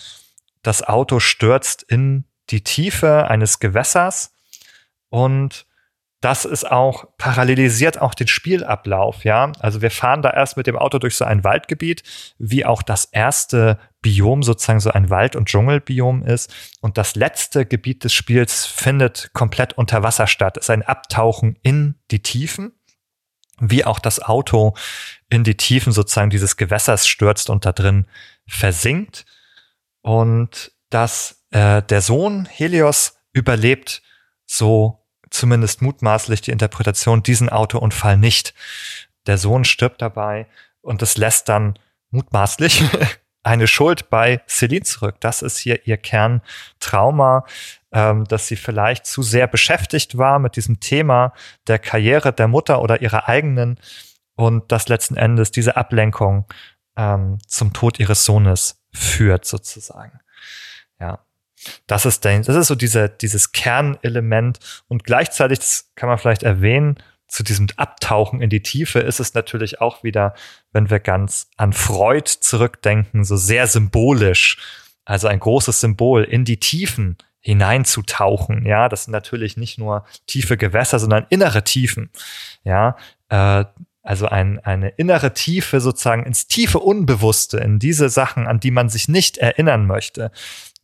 Das Auto stürzt in die Tiefe eines Gewässers und das ist auch, parallelisiert auch den Spielablauf, ja. Also wir fahren da erst mit dem Auto durch so ein Waldgebiet, wie auch das erste Biom sozusagen so ein Wald- und Dschungelbiom ist. Und das letzte Gebiet des Spiels findet komplett unter Wasser statt. Es ist ein Abtauchen in die Tiefen, wie auch das Auto in die Tiefen sozusagen dieses Gewässers stürzt und da drin versinkt. Und dass äh, der Sohn Helios überlebt so zumindest mutmaßlich die Interpretation, diesen Autounfall nicht. Der Sohn stirbt dabei und es lässt dann mutmaßlich eine Schuld bei Celine zurück. Das ist hier ihr Kerntrauma, ähm, dass sie vielleicht zu sehr beschäftigt war mit diesem Thema der Karriere der Mutter oder ihrer eigenen und dass letzten Endes diese Ablenkung ähm, zum Tod ihres Sohnes führt sozusagen. Ja. Das ist, der, das ist so diese, dieses Kernelement und gleichzeitig, das kann man vielleicht erwähnen, zu diesem Abtauchen in die Tiefe ist es natürlich auch wieder, wenn wir ganz an Freud zurückdenken, so sehr symbolisch. Also ein großes Symbol in die Tiefen hineinzutauchen. Ja, das sind natürlich nicht nur tiefe Gewässer, sondern innere Tiefen. Ja, äh, also ein, eine innere Tiefe sozusagen ins tiefe Unbewusste, in diese Sachen, an die man sich nicht erinnern möchte.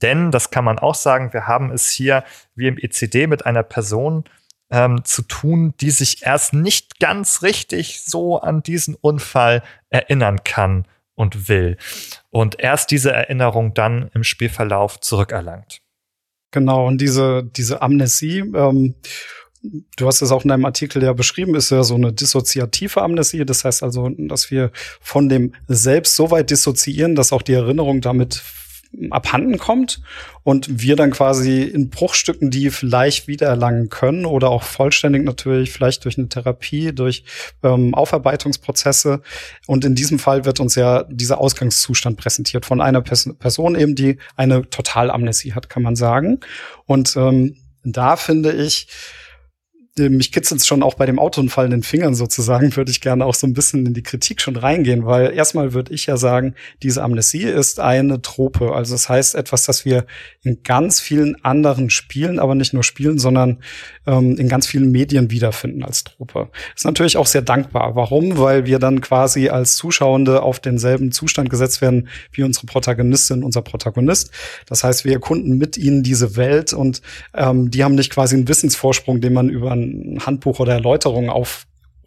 Denn, das kann man auch sagen, wir haben es hier wie im ECD mit einer Person ähm, zu tun, die sich erst nicht ganz richtig so an diesen Unfall erinnern kann und will. Und erst diese Erinnerung dann im Spielverlauf zurückerlangt. Genau, und diese, diese Amnesie, ähm, du hast es auch in deinem Artikel ja beschrieben, ist ja so eine dissoziative Amnesie. Das heißt also, dass wir von dem Selbst so weit dissoziieren, dass auch die Erinnerung damit abhanden kommt und wir dann quasi in Bruchstücken die vielleicht wiedererlangen können oder auch vollständig natürlich, vielleicht durch eine Therapie, durch ähm, Aufarbeitungsprozesse. Und in diesem Fall wird uns ja dieser Ausgangszustand präsentiert von einer Pers Person eben, die eine Totalamnesie hat, kann man sagen. Und ähm, da finde ich, mich kitzelt schon auch bei dem Autounfall in den Fingern sozusagen, würde ich gerne auch so ein bisschen in die Kritik schon reingehen, weil erstmal würde ich ja sagen, diese Amnesie ist eine Trope. Also das heißt etwas, das wir in ganz vielen anderen Spielen, aber nicht nur Spielen, sondern ähm, in ganz vielen Medien wiederfinden als Trope. Ist natürlich auch sehr dankbar. Warum? Weil wir dann quasi als Zuschauende auf denselben Zustand gesetzt werden wie unsere Protagonistin, unser Protagonist. Das heißt, wir erkunden mit ihnen diese Welt und ähm, die haben nicht quasi einen Wissensvorsprung, den man über Handbuch oder Erläuterungen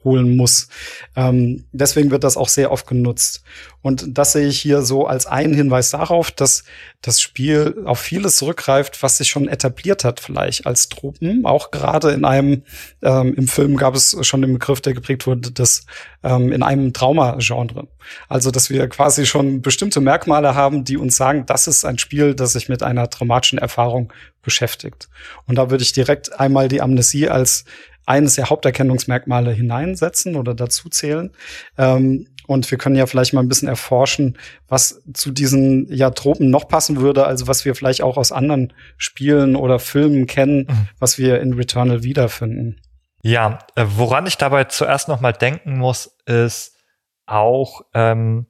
aufholen muss. Ähm, deswegen wird das auch sehr oft genutzt. Und das sehe ich hier so als einen Hinweis darauf, dass das Spiel auf vieles zurückgreift, was sich schon etabliert hat, vielleicht als Truppen. Auch gerade in einem, ähm, im Film gab es schon den Begriff, der geprägt wurde, das ähm, in einem Trauma-Genre. Also, dass wir quasi schon bestimmte Merkmale haben, die uns sagen, das ist ein Spiel, das sich mit einer traumatischen Erfahrung beschäftigt. Und da würde ich direkt einmal die Amnesie als eines der Haupterkennungsmerkmale hineinsetzen oder dazu zählen. Ähm, und wir können ja vielleicht mal ein bisschen erforschen, was zu diesen ja, Tropen noch passen würde, also was wir vielleicht auch aus anderen Spielen oder Filmen kennen, mhm. was wir in Returnal wiederfinden. Ja, äh, woran ich dabei zuerst noch mal denken muss, ist auch, ähm,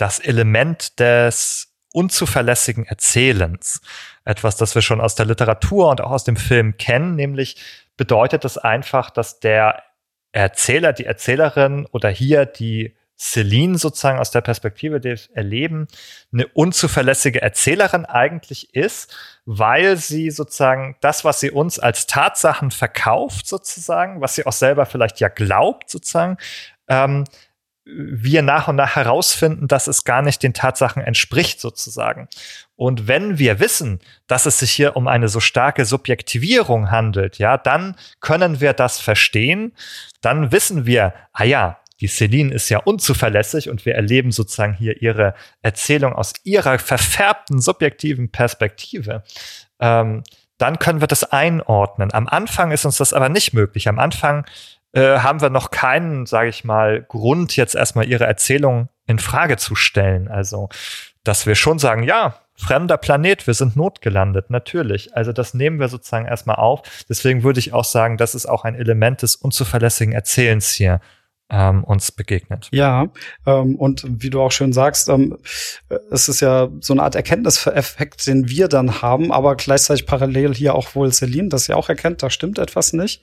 das Element des unzuverlässigen Erzählens. Etwas, das wir schon aus der Literatur und auch aus dem Film kennen, nämlich bedeutet es einfach, dass der Erzähler, die Erzählerin oder hier die Celine sozusagen aus der Perspektive des Erleben eine unzuverlässige Erzählerin eigentlich ist, weil sie sozusagen das, was sie uns als Tatsachen verkauft sozusagen, was sie auch selber vielleicht ja glaubt sozusagen, ähm, wir nach und nach herausfinden, dass es gar nicht den Tatsachen entspricht sozusagen. Und wenn wir wissen, dass es sich hier um eine so starke Subjektivierung handelt, ja, dann können wir das verstehen. Dann wissen wir, ah ja, die Celine ist ja unzuverlässig und wir erleben sozusagen hier ihre Erzählung aus ihrer verfärbten subjektiven Perspektive. Ähm, dann können wir das einordnen. Am Anfang ist uns das aber nicht möglich. Am Anfang äh, haben wir noch keinen, sage ich mal, Grund, jetzt erstmal ihre Erzählung in Frage zu stellen. Also, dass wir schon sagen, ja, fremder Planet, wir sind notgelandet, natürlich. Also das nehmen wir sozusagen erstmal auf. Deswegen würde ich auch sagen, das ist auch ein Element des unzuverlässigen Erzählens hier ähm, uns begegnet. Ja, ähm, und wie du auch schön sagst, ähm, es ist ja so eine Art Erkenntniseffekt, den wir dann haben, aber gleichzeitig parallel hier auch wohl Celine, das ja auch erkennt, da stimmt etwas nicht.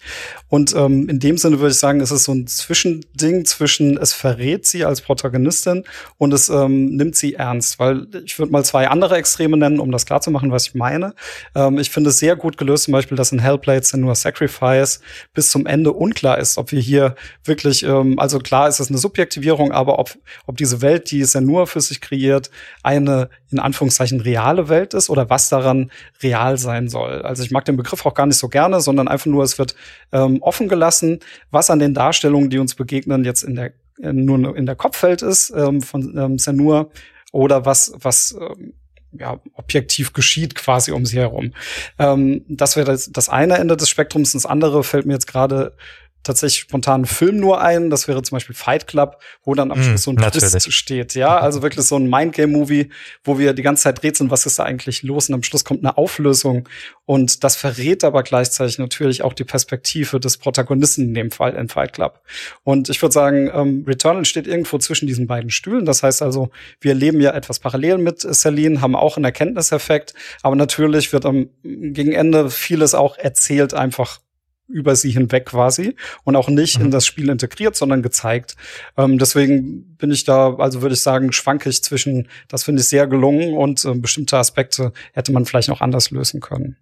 Und ähm, in dem Sinne würde ich sagen, es ist so ein Zwischending zwischen, es verrät sie als Protagonistin und es ähm, nimmt sie ernst, weil ich würde mal zwei andere Extreme nennen, um das klarzumachen, was ich meine. Ähm, ich finde es sehr gut gelöst, zum Beispiel, dass in Hellblade nur Sacrifice bis zum Ende unklar ist, ob wir hier wirklich ähm, also klar ist es eine Subjektivierung, aber ob, ob diese Welt, die es ja nur für sich kreiert, eine in Anführungszeichen reale Welt ist oder was daran real sein soll. Also ich mag den Begriff auch gar nicht so gerne, sondern einfach nur, es wird ähm, offen gelassen, was an den Darstellungen, die uns begegnen, jetzt in der äh, nur in der Kopfwelt ist ähm, von ähm, Senur oder was was ähm, ja, objektiv geschieht quasi um sie herum. Ähm, das wäre das, das eine Ende des Spektrums. Das andere fällt mir jetzt gerade tatsächlich spontan Film nur ein. Das wäre zum Beispiel Fight Club, wo dann am hm, Schluss so ein natürlich. Twist steht. Ja, also wirklich so ein Mindgame-Movie, wo wir die ganze Zeit rätseln, was ist da eigentlich los? Und am Schluss kommt eine Auflösung. Und das verrät aber gleichzeitig natürlich auch die Perspektive des Protagonisten in dem Fall in Fight Club. Und ich würde sagen, ähm, Returnal steht irgendwo zwischen diesen beiden Stühlen. Das heißt also, wir leben ja etwas parallel mit Celine, haben auch einen Erkenntniseffekt. Aber natürlich wird am gegen Ende vieles auch erzählt einfach über sie hinweg quasi und auch nicht mhm. in das Spiel integriert, sondern gezeigt. Ähm, deswegen bin ich da, also würde ich sagen, schwanke ich zwischen, das finde ich sehr gelungen und äh, bestimmte Aspekte hätte man vielleicht noch anders lösen können.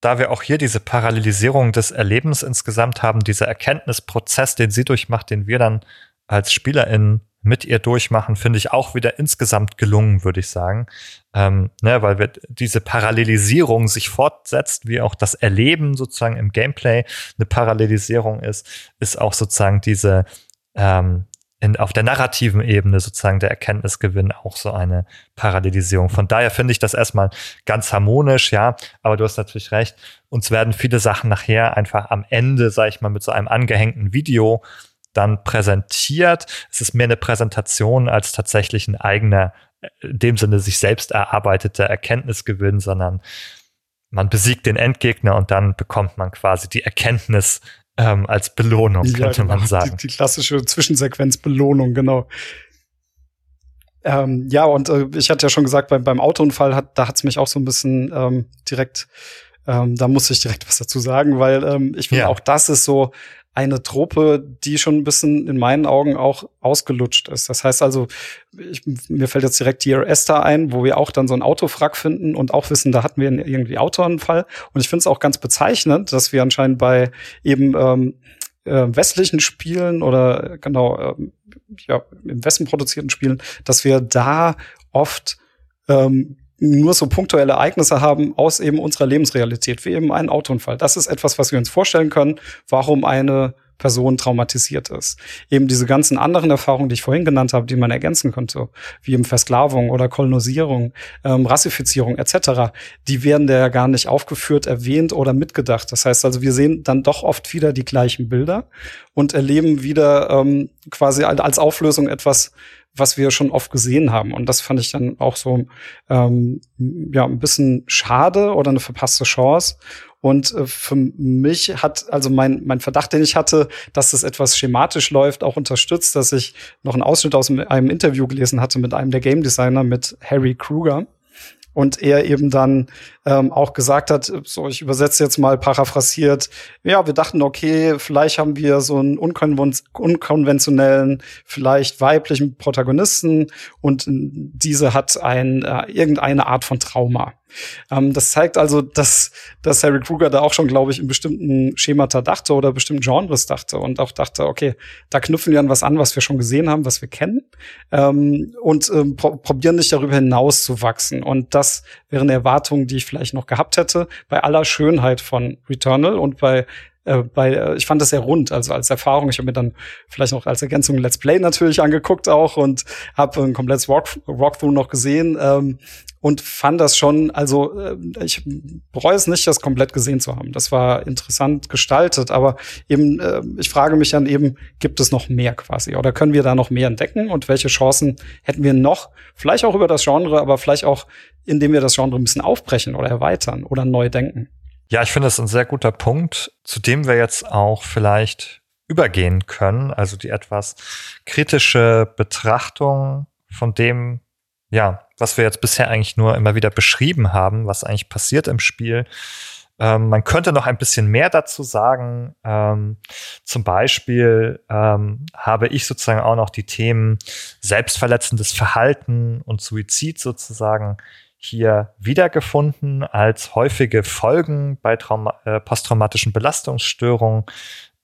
Da wir auch hier diese Parallelisierung des Erlebens insgesamt haben, dieser Erkenntnisprozess, den sie durchmacht, den wir dann als SpielerInnen mit ihr durchmachen, finde ich auch wieder insgesamt gelungen, würde ich sagen. Ähm, ne, weil wir diese Parallelisierung sich fortsetzt, wie auch das Erleben sozusagen im Gameplay eine Parallelisierung ist, ist auch sozusagen diese ähm, in, auf der narrativen Ebene sozusagen der Erkenntnisgewinn auch so eine Parallelisierung. Von daher finde ich das erstmal ganz harmonisch, ja, aber du hast natürlich recht. Uns werden viele Sachen nachher einfach am Ende, sag ich mal, mit so einem angehängten Video dann präsentiert. Es ist mehr eine Präsentation als tatsächlich ein eigener, in dem Sinne sich selbst erarbeiteter Erkenntnisgewinn, sondern man besiegt den Endgegner und dann bekommt man quasi die Erkenntnis ähm, als Belohnung, ja, könnte genau. man sagen. Die, die klassische Zwischensequenz Belohnung, genau. Ähm, ja, und äh, ich hatte ja schon gesagt, beim, beim Autounfall hat, da hat's mich auch so ein bisschen ähm, direkt, ähm, da muss ich direkt was dazu sagen, weil ähm, ich finde ja. auch das ist so eine Truppe, die schon ein bisschen in meinen Augen auch ausgelutscht ist. Das heißt also, ich, mir fällt jetzt direkt Dear Esther ein, wo wir auch dann so ein Autofrack finden und auch wissen, da hatten wir irgendwie Autounfall. Und ich finde es auch ganz bezeichnend, dass wir anscheinend bei eben ähm, äh, westlichen Spielen oder genau äh, ja, im Westen produzierten Spielen, dass wir da oft ähm, nur so punktuelle Ereignisse haben aus eben unserer Lebensrealität, wie eben ein Autounfall. Das ist etwas, was wir uns vorstellen können, warum eine Person traumatisiert ist. Eben diese ganzen anderen Erfahrungen, die ich vorhin genannt habe, die man ergänzen könnte, wie eben Versklavung oder Kolonisierung, ähm, Rassifizierung etc., die werden da ja gar nicht aufgeführt, erwähnt oder mitgedacht. Das heißt also, wir sehen dann doch oft wieder die gleichen Bilder und erleben wieder ähm, quasi als Auflösung etwas, was wir schon oft gesehen haben. Und das fand ich dann auch so ähm, ja ein bisschen schade oder eine verpasste Chance. Und äh, für mich hat also mein, mein Verdacht, den ich hatte, dass es etwas schematisch läuft, auch unterstützt, dass ich noch einen Ausschnitt aus einem Interview gelesen hatte mit einem der Game Designer, mit Harry Kruger und er eben dann ähm, auch gesagt hat, so ich übersetze jetzt mal paraphrasiert, ja, wir dachten, okay, vielleicht haben wir so einen unkonven unkonventionellen, vielleicht weiblichen Protagonisten und diese hat ein äh, irgendeine Art von Trauma. Ähm, das zeigt also, dass, dass Harry Kruger da auch schon, glaube ich, in bestimmten Schemata dachte oder bestimmten Genres dachte und auch dachte, okay, da knüpfen wir an was an, was wir schon gesehen haben, was wir kennen ähm, und ähm, pro probieren nicht darüber hinaus zu wachsen. Und das wären Erwartungen, die ich vielleicht noch gehabt hätte, bei aller Schönheit von Returnal und bei äh, bei, äh, ich fand das sehr rund, also als Erfahrung. Ich habe mir dann vielleicht noch als Ergänzung Let's Play natürlich angeguckt auch und habe ein komplettes Walk Walkthrough noch gesehen ähm, und fand das schon, also äh, ich bereue es nicht, das komplett gesehen zu haben. Das war interessant gestaltet, aber eben, äh, ich frage mich dann eben, gibt es noch mehr quasi oder können wir da noch mehr entdecken und welche Chancen hätten wir noch, vielleicht auch über das Genre, aber vielleicht auch, indem wir das Genre ein bisschen aufbrechen oder erweitern oder neu denken. Ja, ich finde es ein sehr guter Punkt, zu dem wir jetzt auch vielleicht übergehen können. Also die etwas kritische Betrachtung von dem, ja, was wir jetzt bisher eigentlich nur immer wieder beschrieben haben, was eigentlich passiert im Spiel. Ähm, man könnte noch ein bisschen mehr dazu sagen. Ähm, zum Beispiel ähm, habe ich sozusagen auch noch die Themen selbstverletzendes Verhalten und Suizid sozusagen hier wiedergefunden als häufige Folgen bei Trauma äh, posttraumatischen Belastungsstörungen.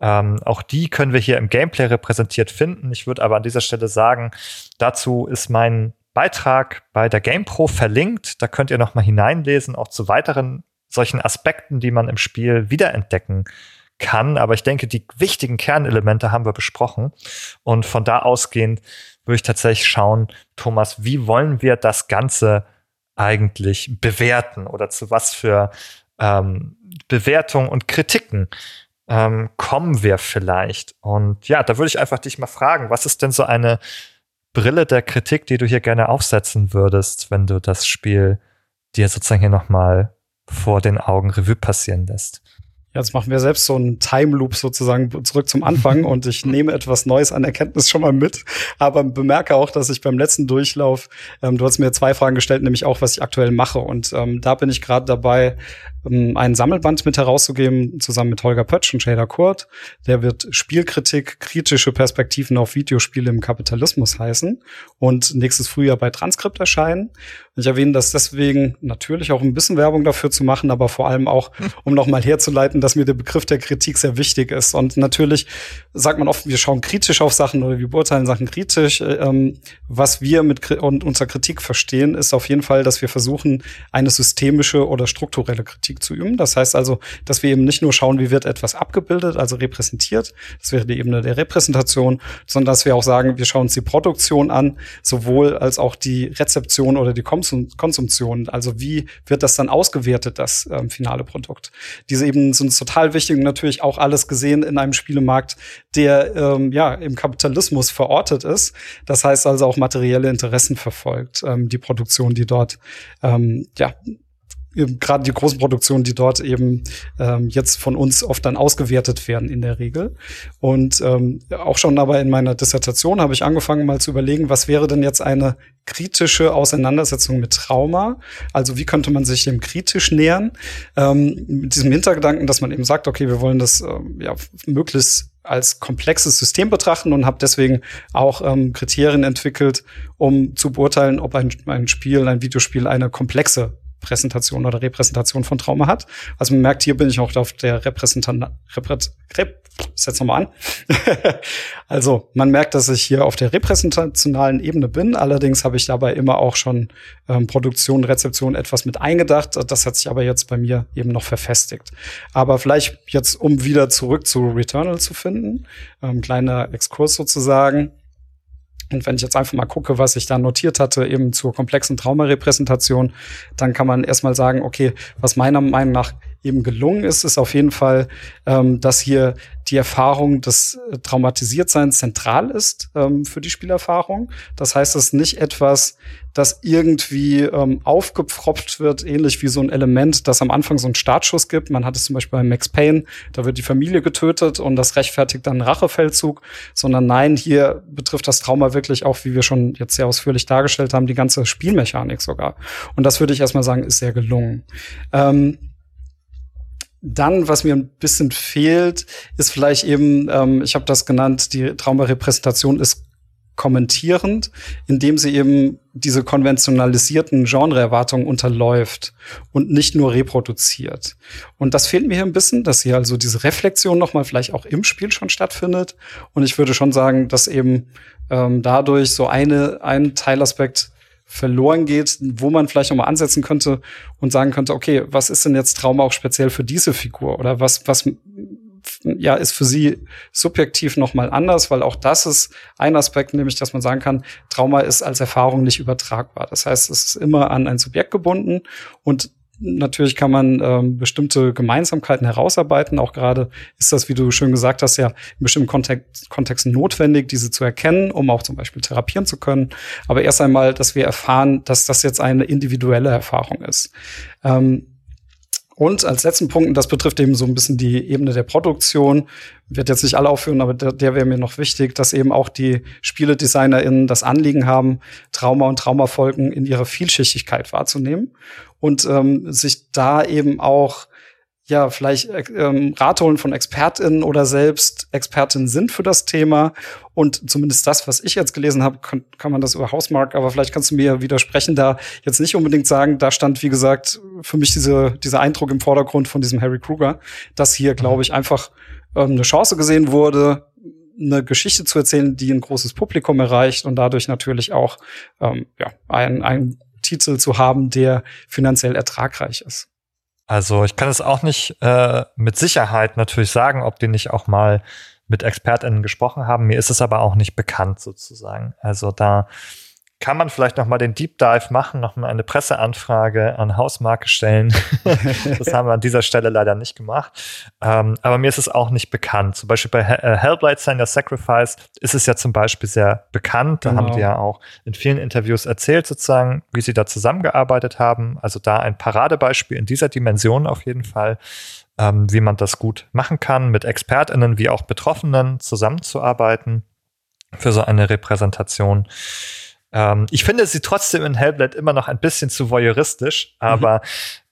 Ähm, auch die können wir hier im Gameplay repräsentiert finden. Ich würde aber an dieser Stelle sagen, dazu ist mein Beitrag bei der GamePro verlinkt. Da könnt ihr noch mal hineinlesen, auch zu weiteren solchen Aspekten, die man im Spiel wiederentdecken kann. Aber ich denke, die wichtigen Kernelemente haben wir besprochen. Und von da ausgehend würde ich tatsächlich schauen, Thomas, wie wollen wir das Ganze eigentlich bewerten oder zu was für ähm, Bewertungen und Kritiken ähm, kommen wir vielleicht? Und ja, da würde ich einfach dich mal fragen, was ist denn so eine Brille der Kritik, die du hier gerne aufsetzen würdest, wenn du das Spiel dir sozusagen hier nochmal vor den Augen Revue passieren lässt? Jetzt machen wir selbst so einen Time Loop sozusagen zurück zum Anfang und ich nehme etwas Neues an Erkenntnis schon mal mit, aber bemerke auch, dass ich beim letzten Durchlauf, ähm, du hast mir zwei Fragen gestellt, nämlich auch, was ich aktuell mache. Und ähm, da bin ich gerade dabei, ähm, einen Sammelband mit herauszugeben, zusammen mit Holger Pötsch und Shader Kurt. Der wird Spielkritik, kritische Perspektiven auf Videospiele im Kapitalismus heißen und nächstes Frühjahr bei Transkript erscheinen. Ich erwähne das deswegen natürlich auch ein bisschen Werbung dafür zu machen, aber vor allem auch, um nochmal herzuleiten, dass mir der Begriff der Kritik sehr wichtig ist. Und natürlich sagt man oft, wir schauen kritisch auf Sachen oder wir beurteilen Sachen kritisch. Ähm, was wir mit und unserer Kritik verstehen, ist auf jeden Fall, dass wir versuchen, eine systemische oder strukturelle Kritik zu üben. Das heißt also, dass wir eben nicht nur schauen, wie wird etwas abgebildet, also repräsentiert, das wäre die Ebene der Repräsentation, sondern dass wir auch sagen, wir schauen uns die Produktion an, sowohl als auch die Rezeption oder die Kom Konsumtion. Also wie wird das dann ausgewertet, das ähm, finale Produkt? Diese Ebenen sind total wichtig und natürlich auch alles gesehen in einem Spielemarkt, der ähm, ja im Kapitalismus verortet ist. Das heißt also auch materielle Interessen verfolgt, ähm, die Produktion, die dort ähm, ja gerade die großen Produktionen, die dort eben ähm, jetzt von uns oft dann ausgewertet werden in der Regel. Und ähm, auch schon aber in meiner Dissertation habe ich angefangen mal zu überlegen, was wäre denn jetzt eine kritische Auseinandersetzung mit Trauma? Also wie könnte man sich dem kritisch nähern? Ähm, mit diesem Hintergedanken, dass man eben sagt, okay, wir wollen das ähm, ja möglichst als komplexes System betrachten und habe deswegen auch ähm, Kriterien entwickelt, um zu beurteilen, ob ein, ein Spiel, ein Videospiel eine komplexe Präsentation oder Repräsentation von Trauma hat. Also man merkt, hier bin ich auch auf der Repräsentant, Reprä, Rep, setz nochmal an. also man merkt, dass ich hier auf der repräsentationalen Ebene bin. Allerdings habe ich dabei immer auch schon ähm, Produktion, Rezeption etwas mit eingedacht. Das hat sich aber jetzt bei mir eben noch verfestigt. Aber vielleicht jetzt, um wieder zurück zu Returnal zu finden, ähm, kleiner Exkurs sozusagen. Und wenn ich jetzt einfach mal gucke, was ich da notiert hatte, eben zur komplexen Traumarepräsentation, dann kann man erstmal sagen, okay, was meiner Meinung nach eben gelungen ist, ist auf jeden Fall, ähm, dass hier die Erfahrung des äh, Traumatisiertseins zentral ist ähm, für die Spielerfahrung. Das heißt, es ist nicht etwas, das irgendwie ähm, aufgepfropft wird, ähnlich wie so ein Element, das am Anfang so einen Startschuss gibt. Man hat es zum Beispiel bei Max Payne, da wird die Familie getötet und das rechtfertigt dann einen Rachefeldzug, sondern nein, hier betrifft das Trauma wirklich auch, wie wir schon jetzt sehr ausführlich dargestellt haben, die ganze Spielmechanik sogar. Und das würde ich erstmal sagen, ist sehr gelungen. Ähm, dann, was mir ein bisschen fehlt, ist vielleicht eben, ähm, ich habe das genannt, die Traumarepräsentation ist kommentierend, indem sie eben diese konventionalisierten Genreerwartungen unterläuft und nicht nur reproduziert. Und das fehlt mir hier ein bisschen, dass hier also diese Reflexion nochmal vielleicht auch im Spiel schon stattfindet. Und ich würde schon sagen, dass eben ähm, dadurch so eine, ein Teilaspekt verloren geht, wo man vielleicht noch mal ansetzen könnte und sagen könnte, okay, was ist denn jetzt Trauma auch speziell für diese Figur oder was was ja ist für sie subjektiv noch mal anders, weil auch das ist ein Aspekt, nämlich dass man sagen kann, Trauma ist als Erfahrung nicht übertragbar. Das heißt, es ist immer an ein Subjekt gebunden und Natürlich kann man ähm, bestimmte Gemeinsamkeiten herausarbeiten. Auch gerade ist das, wie du schön gesagt hast, ja in bestimmten Kontext, Kontexten notwendig, diese zu erkennen, um auch zum Beispiel therapieren zu können. Aber erst einmal, dass wir erfahren, dass das jetzt eine individuelle Erfahrung ist. Ähm, und als letzten Punkt, und das betrifft eben so ein bisschen die Ebene der Produktion, wird jetzt nicht alle aufführen, aber der, der wäre mir noch wichtig, dass eben auch die SpieledesignerInnen das Anliegen haben, Trauma und Traumafolgen in ihrer Vielschichtigkeit wahrzunehmen und ähm, sich da eben auch ja, vielleicht äh, ähm, Rat holen von ExpertInnen oder selbst Expertinnen sind für das Thema. Und zumindest das, was ich jetzt gelesen habe, kann, kann man das über Hausmark, aber vielleicht kannst du mir widersprechen, da jetzt nicht unbedingt sagen, da stand, wie gesagt, für mich diese, dieser Eindruck im Vordergrund von diesem Harry Kruger, dass hier, glaube ich, einfach ähm, eine Chance gesehen wurde, eine Geschichte zu erzählen, die ein großes Publikum erreicht und dadurch natürlich auch ähm, ja, ein, ein Titel zu haben, der finanziell ertragreich ist. Also ich kann es auch nicht äh, mit Sicherheit natürlich sagen, ob die nicht auch mal mit ExpertInnen gesprochen haben. Mir ist es aber auch nicht bekannt sozusagen. Also da kann man vielleicht noch mal den Deep Dive machen, noch mal eine Presseanfrage an Hausmarke stellen. das haben wir an dieser Stelle leider nicht gemacht. Ähm, aber mir ist es auch nicht bekannt. Zum Beispiel bei äh, Hellblade Sender Sacrifice ist es ja zum Beispiel sehr bekannt. Da genau. haben die ja auch in vielen Interviews erzählt, sozusagen, wie sie da zusammengearbeitet haben. Also da ein Paradebeispiel in dieser Dimension auf jeden Fall. Ähm, wie man das gut machen kann, mit ExpertInnen wie auch Betroffenen zusammenzuarbeiten für so eine Repräsentation. Ähm, ich finde sie trotzdem in Hellblade immer noch ein bisschen zu voyeuristisch, aber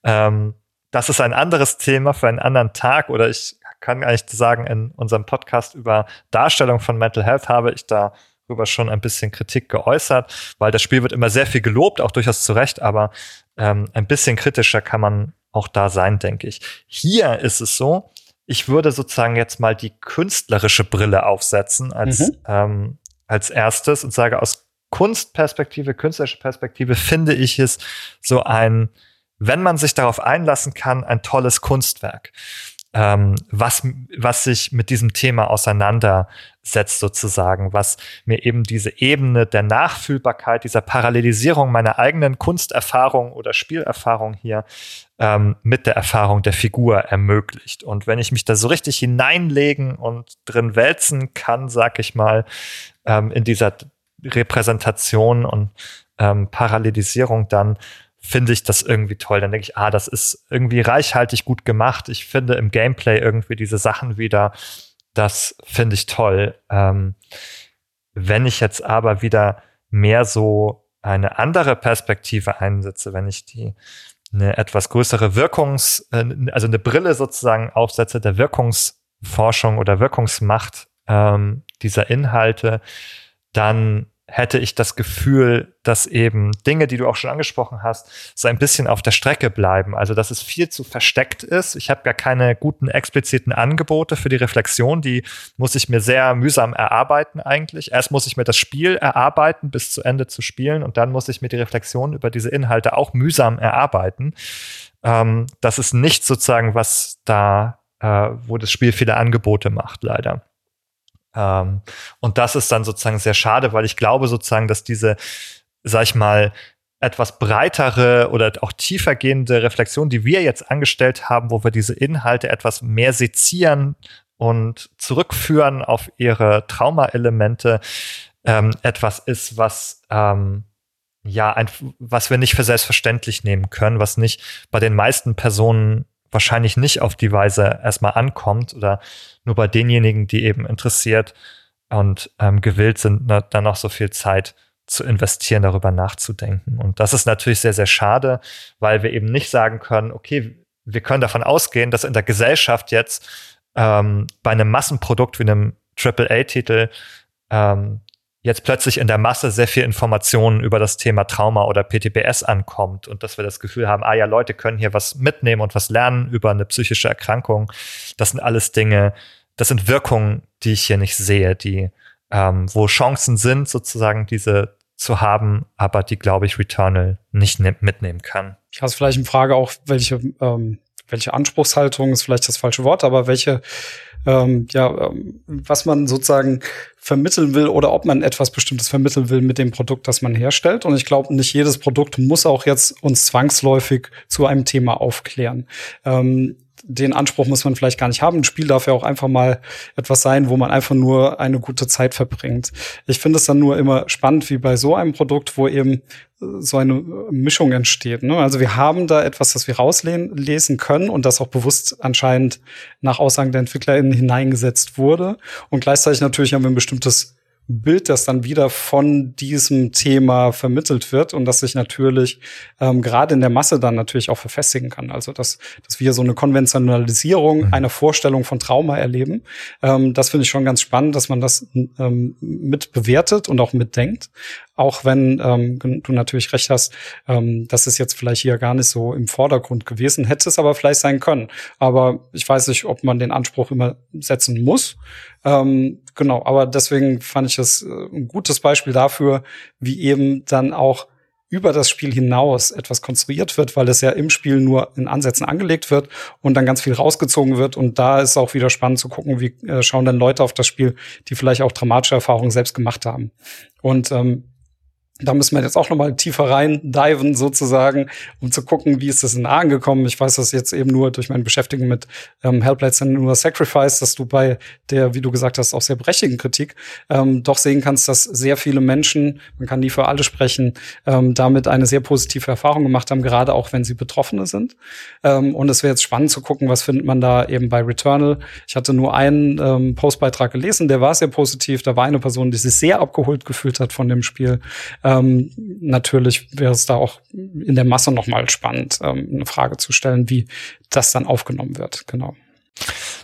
mhm. ähm, das ist ein anderes Thema für einen anderen Tag oder ich kann gar nicht sagen, in unserem Podcast über Darstellung von Mental Health habe ich darüber schon ein bisschen Kritik geäußert, weil das Spiel wird immer sehr viel gelobt, auch durchaus zu Recht, aber ähm, ein bisschen kritischer kann man auch da sein, denke ich. Hier ist es so, ich würde sozusagen jetzt mal die künstlerische Brille aufsetzen als, mhm. ähm, als erstes und sage, aus Kunstperspektive, künstlerische Perspektive finde ich es so ein, wenn man sich darauf einlassen kann, ein tolles Kunstwerk, ähm, was, was sich mit diesem Thema auseinandersetzt sozusagen, was mir eben diese Ebene der Nachfühlbarkeit, dieser Parallelisierung meiner eigenen Kunsterfahrung oder Spielerfahrung hier ähm, mit der Erfahrung der Figur ermöglicht. Und wenn ich mich da so richtig hineinlegen und drin wälzen kann, sag ich mal, ähm, in dieser Repräsentation und ähm, Parallelisierung, dann finde ich das irgendwie toll. Dann denke ich, ah, das ist irgendwie reichhaltig gut gemacht. Ich finde im Gameplay irgendwie diese Sachen wieder, das finde ich toll. Ähm, wenn ich jetzt aber wieder mehr so eine andere Perspektive einsetze, wenn ich die eine etwas größere Wirkungs, äh, also eine Brille sozusagen aufsetze der Wirkungsforschung oder Wirkungsmacht ähm, dieser Inhalte, dann hätte ich das Gefühl, dass eben Dinge, die du auch schon angesprochen hast, so ein bisschen auf der Strecke bleiben. Also, dass es viel zu versteckt ist. Ich habe gar keine guten expliziten Angebote für die Reflexion. Die muss ich mir sehr mühsam erarbeiten eigentlich. Erst muss ich mir das Spiel erarbeiten, bis zu Ende zu spielen. Und dann muss ich mir die Reflexion über diese Inhalte auch mühsam erarbeiten. Ähm, das ist nicht sozusagen, was da, äh, wo das Spiel viele Angebote macht, leider. Ähm, und das ist dann sozusagen sehr schade, weil ich glaube sozusagen, dass diese, sag ich mal, etwas breitere oder auch tiefergehende Reflexion, die wir jetzt angestellt haben, wo wir diese Inhalte etwas mehr sezieren und zurückführen auf ihre Traumaelemente, ähm, etwas ist, was ähm, ja, ein, was wir nicht für selbstverständlich nehmen können, was nicht bei den meisten Personen wahrscheinlich nicht auf die Weise erstmal ankommt oder nur bei denjenigen, die eben interessiert und ähm, gewillt sind, na, dann noch so viel Zeit zu investieren, darüber nachzudenken. Und das ist natürlich sehr, sehr schade, weil wir eben nicht sagen können, okay, wir können davon ausgehen, dass in der Gesellschaft jetzt ähm, bei einem Massenprodukt wie einem AAA-Titel ähm, jetzt plötzlich in der Masse sehr viel Informationen über das Thema Trauma oder PTBS ankommt und dass wir das Gefühl haben, ah ja, Leute können hier was mitnehmen und was lernen über eine psychische Erkrankung. Das sind alles Dinge, das sind Wirkungen, die ich hier nicht sehe, die ähm, wo Chancen sind, sozusagen diese zu haben, aber die, glaube ich, Returnal nicht ne mitnehmen kann. Habe vielleicht eine Frage auch, welche, ähm, welche Anspruchshaltung ist vielleicht das falsche Wort, aber welche ähm, ja, ähm, was man sozusagen vermitteln will oder ob man etwas Bestimmtes vermitteln will mit dem Produkt, das man herstellt. Und ich glaube, nicht jedes Produkt muss auch jetzt uns zwangsläufig zu einem Thema aufklären. Ähm, den Anspruch muss man vielleicht gar nicht haben. Ein Spiel darf ja auch einfach mal etwas sein, wo man einfach nur eine gute Zeit verbringt. Ich finde es dann nur immer spannend, wie bei so einem Produkt, wo eben so eine Mischung entsteht. Ne? Also wir haben da etwas, das wir rauslesen können und das auch bewusst anscheinend nach Aussagen der EntwicklerInnen hineingesetzt wurde. Und gleichzeitig natürlich haben wir ein bestimmtes Bild, das dann wieder von diesem Thema vermittelt wird und das sich natürlich ähm, gerade in der Masse dann natürlich auch verfestigen kann. Also dass, dass wir so eine Konventionalisierung mhm. einer Vorstellung von Trauma erleben. Ähm, das finde ich schon ganz spannend, dass man das ähm, mit bewertet und auch mitdenkt. Auch wenn ähm, du natürlich recht hast, ähm, das ist jetzt vielleicht hier gar nicht so im Vordergrund gewesen, hätte es aber vielleicht sein können. Aber ich weiß nicht, ob man den Anspruch immer setzen muss. Ähm, genau, aber deswegen fand ich es äh, ein gutes Beispiel dafür, wie eben dann auch über das Spiel hinaus etwas konstruiert wird, weil es ja im Spiel nur in Ansätzen angelegt wird und dann ganz viel rausgezogen wird. Und da ist auch wieder spannend zu gucken, wie äh, schauen dann Leute auf das Spiel, die vielleicht auch dramatische Erfahrungen selbst gemacht haben. Und ähm, da müssen wir jetzt auch noch mal tiefer rein diven sozusagen, um zu gucken, wie ist das in angekommen. Ich weiß das jetzt eben nur durch mein Beschäftigen mit ähm, Hellblade Senua Sacrifice, dass du bei der, wie du gesagt hast, auch sehr berechtigten Kritik ähm, doch sehen kannst, dass sehr viele Menschen, man kann nie für alle sprechen, ähm, damit eine sehr positive Erfahrung gemacht haben, gerade auch wenn sie Betroffene sind. Ähm, und es wäre jetzt spannend zu gucken, was findet man da eben bei Returnal. Ich hatte nur einen ähm, Postbeitrag gelesen, der war sehr positiv. Da war eine Person, die sich sehr abgeholt gefühlt hat von dem Spiel. Ähm, natürlich wäre es da auch in der Masse nochmal spannend, ähm, eine Frage zu stellen, wie das dann aufgenommen wird. Genau.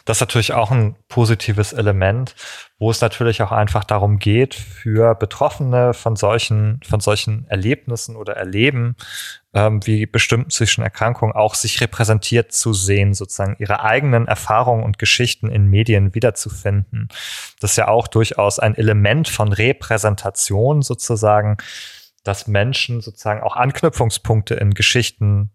Das ist natürlich auch ein positives Element, wo es natürlich auch einfach darum geht, für Betroffene von solchen, von solchen Erlebnissen oder Erleben, ähm, wie bestimmten psychischen Erkrankungen auch sich repräsentiert zu sehen, sozusagen ihre eigenen Erfahrungen und Geschichten in Medien wiederzufinden. Das ist ja auch durchaus ein Element von Repräsentation sozusagen, dass Menschen sozusagen auch Anknüpfungspunkte in Geschichten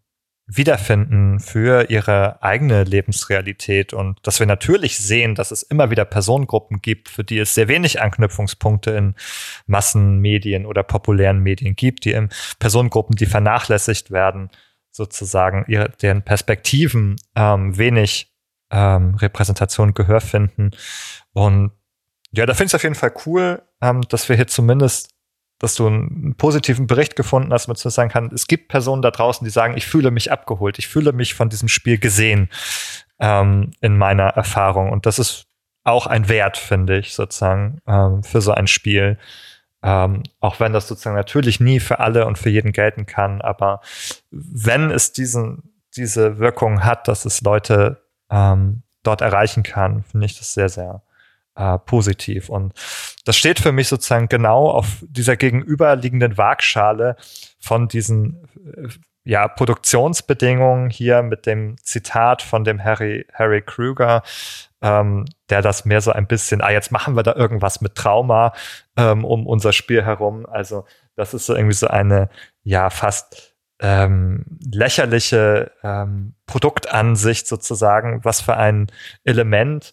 wiederfinden für ihre eigene Lebensrealität und dass wir natürlich sehen, dass es immer wieder Personengruppen gibt, für die es sehr wenig Anknüpfungspunkte in Massenmedien oder populären Medien gibt, die in Personengruppen, die vernachlässigt werden, sozusagen ihre, deren Perspektiven ähm, wenig ähm, Repräsentation Gehör finden. Und ja, da finde ich es auf jeden Fall cool, ähm, dass wir hier zumindest dass du einen positiven Bericht gefunden hast, zu sagen kann, es gibt Personen da draußen, die sagen, ich fühle mich abgeholt, ich fühle mich von diesem Spiel gesehen ähm, in meiner Erfahrung. Und das ist auch ein Wert, finde ich, sozusagen, ähm, für so ein Spiel. Ähm, auch wenn das sozusagen natürlich nie für alle und für jeden gelten kann, aber wenn es diesen, diese Wirkung hat, dass es Leute ähm, dort erreichen kann, finde ich das sehr, sehr äh, positiv. Und das steht für mich sozusagen genau auf dieser gegenüberliegenden Waagschale von diesen äh, ja, Produktionsbedingungen hier mit dem Zitat von dem Harry, Harry Kruger, ähm, der das mehr so ein bisschen, ah, jetzt machen wir da irgendwas mit Trauma ähm, um unser Spiel herum. Also das ist so irgendwie so eine, ja, fast ähm, lächerliche ähm, Produktansicht sozusagen, was für ein Element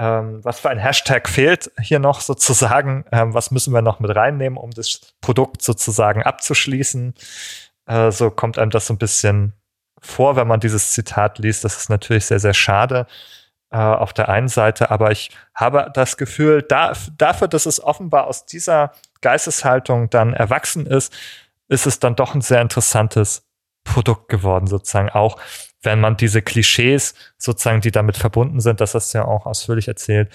ähm, was für ein Hashtag fehlt hier noch sozusagen, ähm, was müssen wir noch mit reinnehmen, um das Produkt sozusagen abzuschließen. Äh, so kommt einem das so ein bisschen vor, wenn man dieses Zitat liest. Das ist natürlich sehr, sehr schade äh, auf der einen Seite, aber ich habe das Gefühl, da, dafür, dass es offenbar aus dieser Geisteshaltung dann erwachsen ist, ist es dann doch ein sehr interessantes Produkt geworden, sozusagen auch wenn man diese Klischees sozusagen, die damit verbunden sind, das hast du ja auch ausführlich erzählt,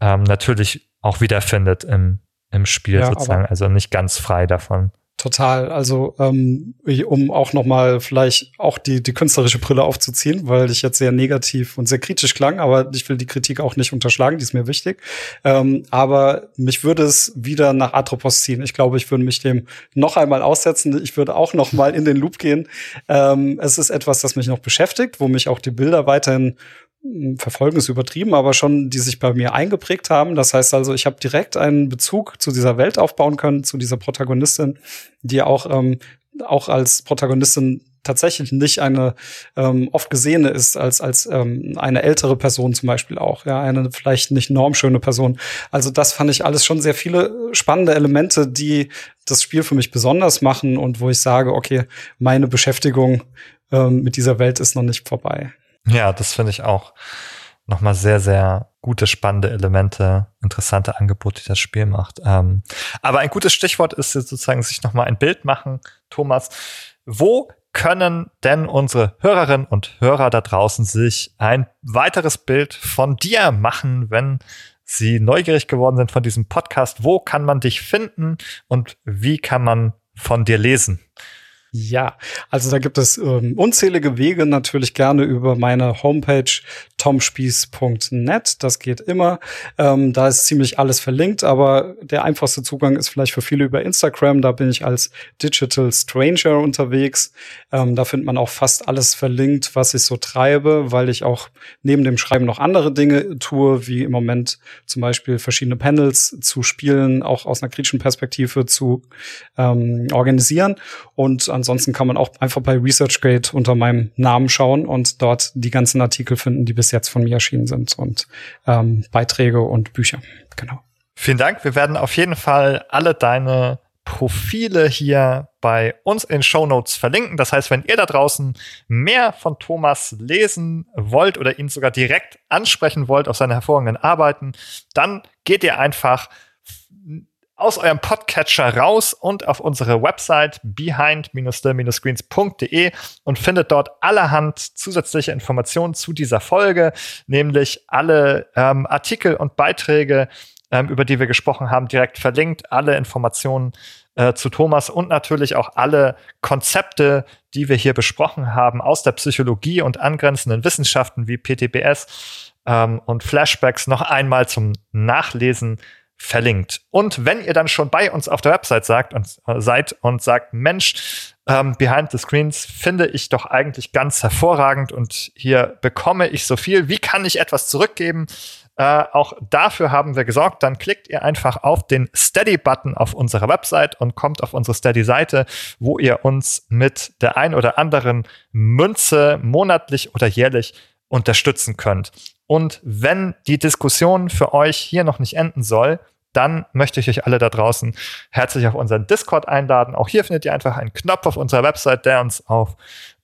ähm, natürlich auch wiederfindet im, im Spiel ja, sozusagen, also nicht ganz frei davon. Total. Also ähm, um auch noch mal vielleicht auch die die künstlerische Brille aufzuziehen, weil ich jetzt sehr negativ und sehr kritisch klang, aber ich will die Kritik auch nicht unterschlagen, die ist mir wichtig. Ähm, aber mich würde es wieder nach Atropos ziehen. Ich glaube, ich würde mich dem noch einmal aussetzen. Ich würde auch noch mal in den Loop gehen. Ähm, es ist etwas, das mich noch beschäftigt, wo mich auch die Bilder weiterhin verfolgen ist übertrieben, aber schon, die sich bei mir eingeprägt haben. Das heißt also, ich habe direkt einen Bezug zu dieser Welt aufbauen können, zu dieser Protagonistin, die auch, ähm, auch als Protagonistin tatsächlich nicht eine ähm, oft gesehene ist als als ähm, eine ältere Person zum Beispiel auch ja eine vielleicht nicht normschöne Person also das fand ich alles schon sehr viele spannende Elemente die das Spiel für mich besonders machen und wo ich sage okay meine Beschäftigung ähm, mit dieser Welt ist noch nicht vorbei ja, das finde ich auch nochmal sehr, sehr gute, spannende Elemente, interessante Angebote, die das Spiel macht. Ähm, aber ein gutes Stichwort ist sozusagen sich nochmal ein Bild machen, Thomas. Wo können denn unsere Hörerinnen und Hörer da draußen sich ein weiteres Bild von dir machen, wenn sie neugierig geworden sind von diesem Podcast? Wo kann man dich finden und wie kann man von dir lesen? Ja, also da gibt es ähm, unzählige Wege, natürlich gerne über meine Homepage tomspieß.net. Das geht immer. Ähm, da ist ziemlich alles verlinkt, aber der einfachste Zugang ist vielleicht für viele über Instagram. Da bin ich als Digital Stranger unterwegs. Ähm, da findet man auch fast alles verlinkt, was ich so treibe, weil ich auch neben dem Schreiben noch andere Dinge tue, wie im Moment zum Beispiel verschiedene Panels zu spielen, auch aus einer kritischen Perspektive zu ähm, organisieren. Und ansonsten kann man auch einfach bei ResearchGate unter meinem Namen schauen und dort die ganzen Artikel finden, die bis jetzt von mir erschienen sind und ähm, Beiträge und Bücher. Genau. Vielen Dank. Wir werden auf jeden Fall alle deine Profile hier bei uns in Show Notes verlinken. Das heißt, wenn ihr da draußen mehr von Thomas lesen wollt oder ihn sogar direkt ansprechen wollt auf seine hervorragenden Arbeiten, dann geht ihr einfach aus eurem Podcatcher raus und auf unsere Website behind-the-screens.de und findet dort allerhand zusätzliche Informationen zu dieser Folge, nämlich alle ähm, Artikel und Beiträge, ähm, über die wir gesprochen haben, direkt verlinkt, alle Informationen äh, zu Thomas und natürlich auch alle Konzepte, die wir hier besprochen haben, aus der Psychologie und angrenzenden Wissenschaften wie PTBS ähm, und Flashbacks noch einmal zum Nachlesen verlinkt. Und wenn ihr dann schon bei uns auf der Website sagt und, äh, seid und sagt, Mensch, ähm, Behind the Screens finde ich doch eigentlich ganz hervorragend und hier bekomme ich so viel. Wie kann ich etwas zurückgeben? Äh, auch dafür haben wir gesorgt. Dann klickt ihr einfach auf den Steady-Button auf unserer Website und kommt auf unsere Steady-Seite, wo ihr uns mit der ein oder anderen Münze monatlich oder jährlich unterstützen könnt. Und wenn die Diskussion für euch hier noch nicht enden soll, dann möchte ich euch alle da draußen herzlich auf unseren Discord einladen. Auch hier findet ihr einfach einen Knopf auf unserer Website, der uns auf,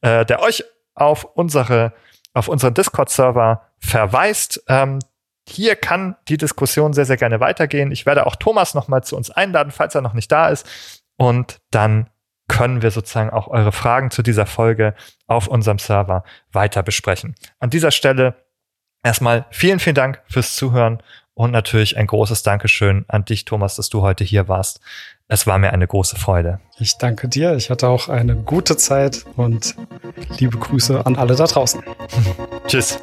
äh, der euch auf unsere, auf unseren Discord-Server verweist. Ähm, hier kann die Diskussion sehr, sehr gerne weitergehen. Ich werde auch Thomas nochmal zu uns einladen, falls er noch nicht da ist. Und dann können wir sozusagen auch eure Fragen zu dieser Folge auf unserem Server weiter besprechen. An dieser Stelle Erstmal vielen, vielen Dank fürs Zuhören und natürlich ein großes Dankeschön an dich, Thomas, dass du heute hier warst. Es war mir eine große Freude. Ich danke dir. Ich hatte auch eine gute Zeit und liebe Grüße an alle da draußen. Tschüss.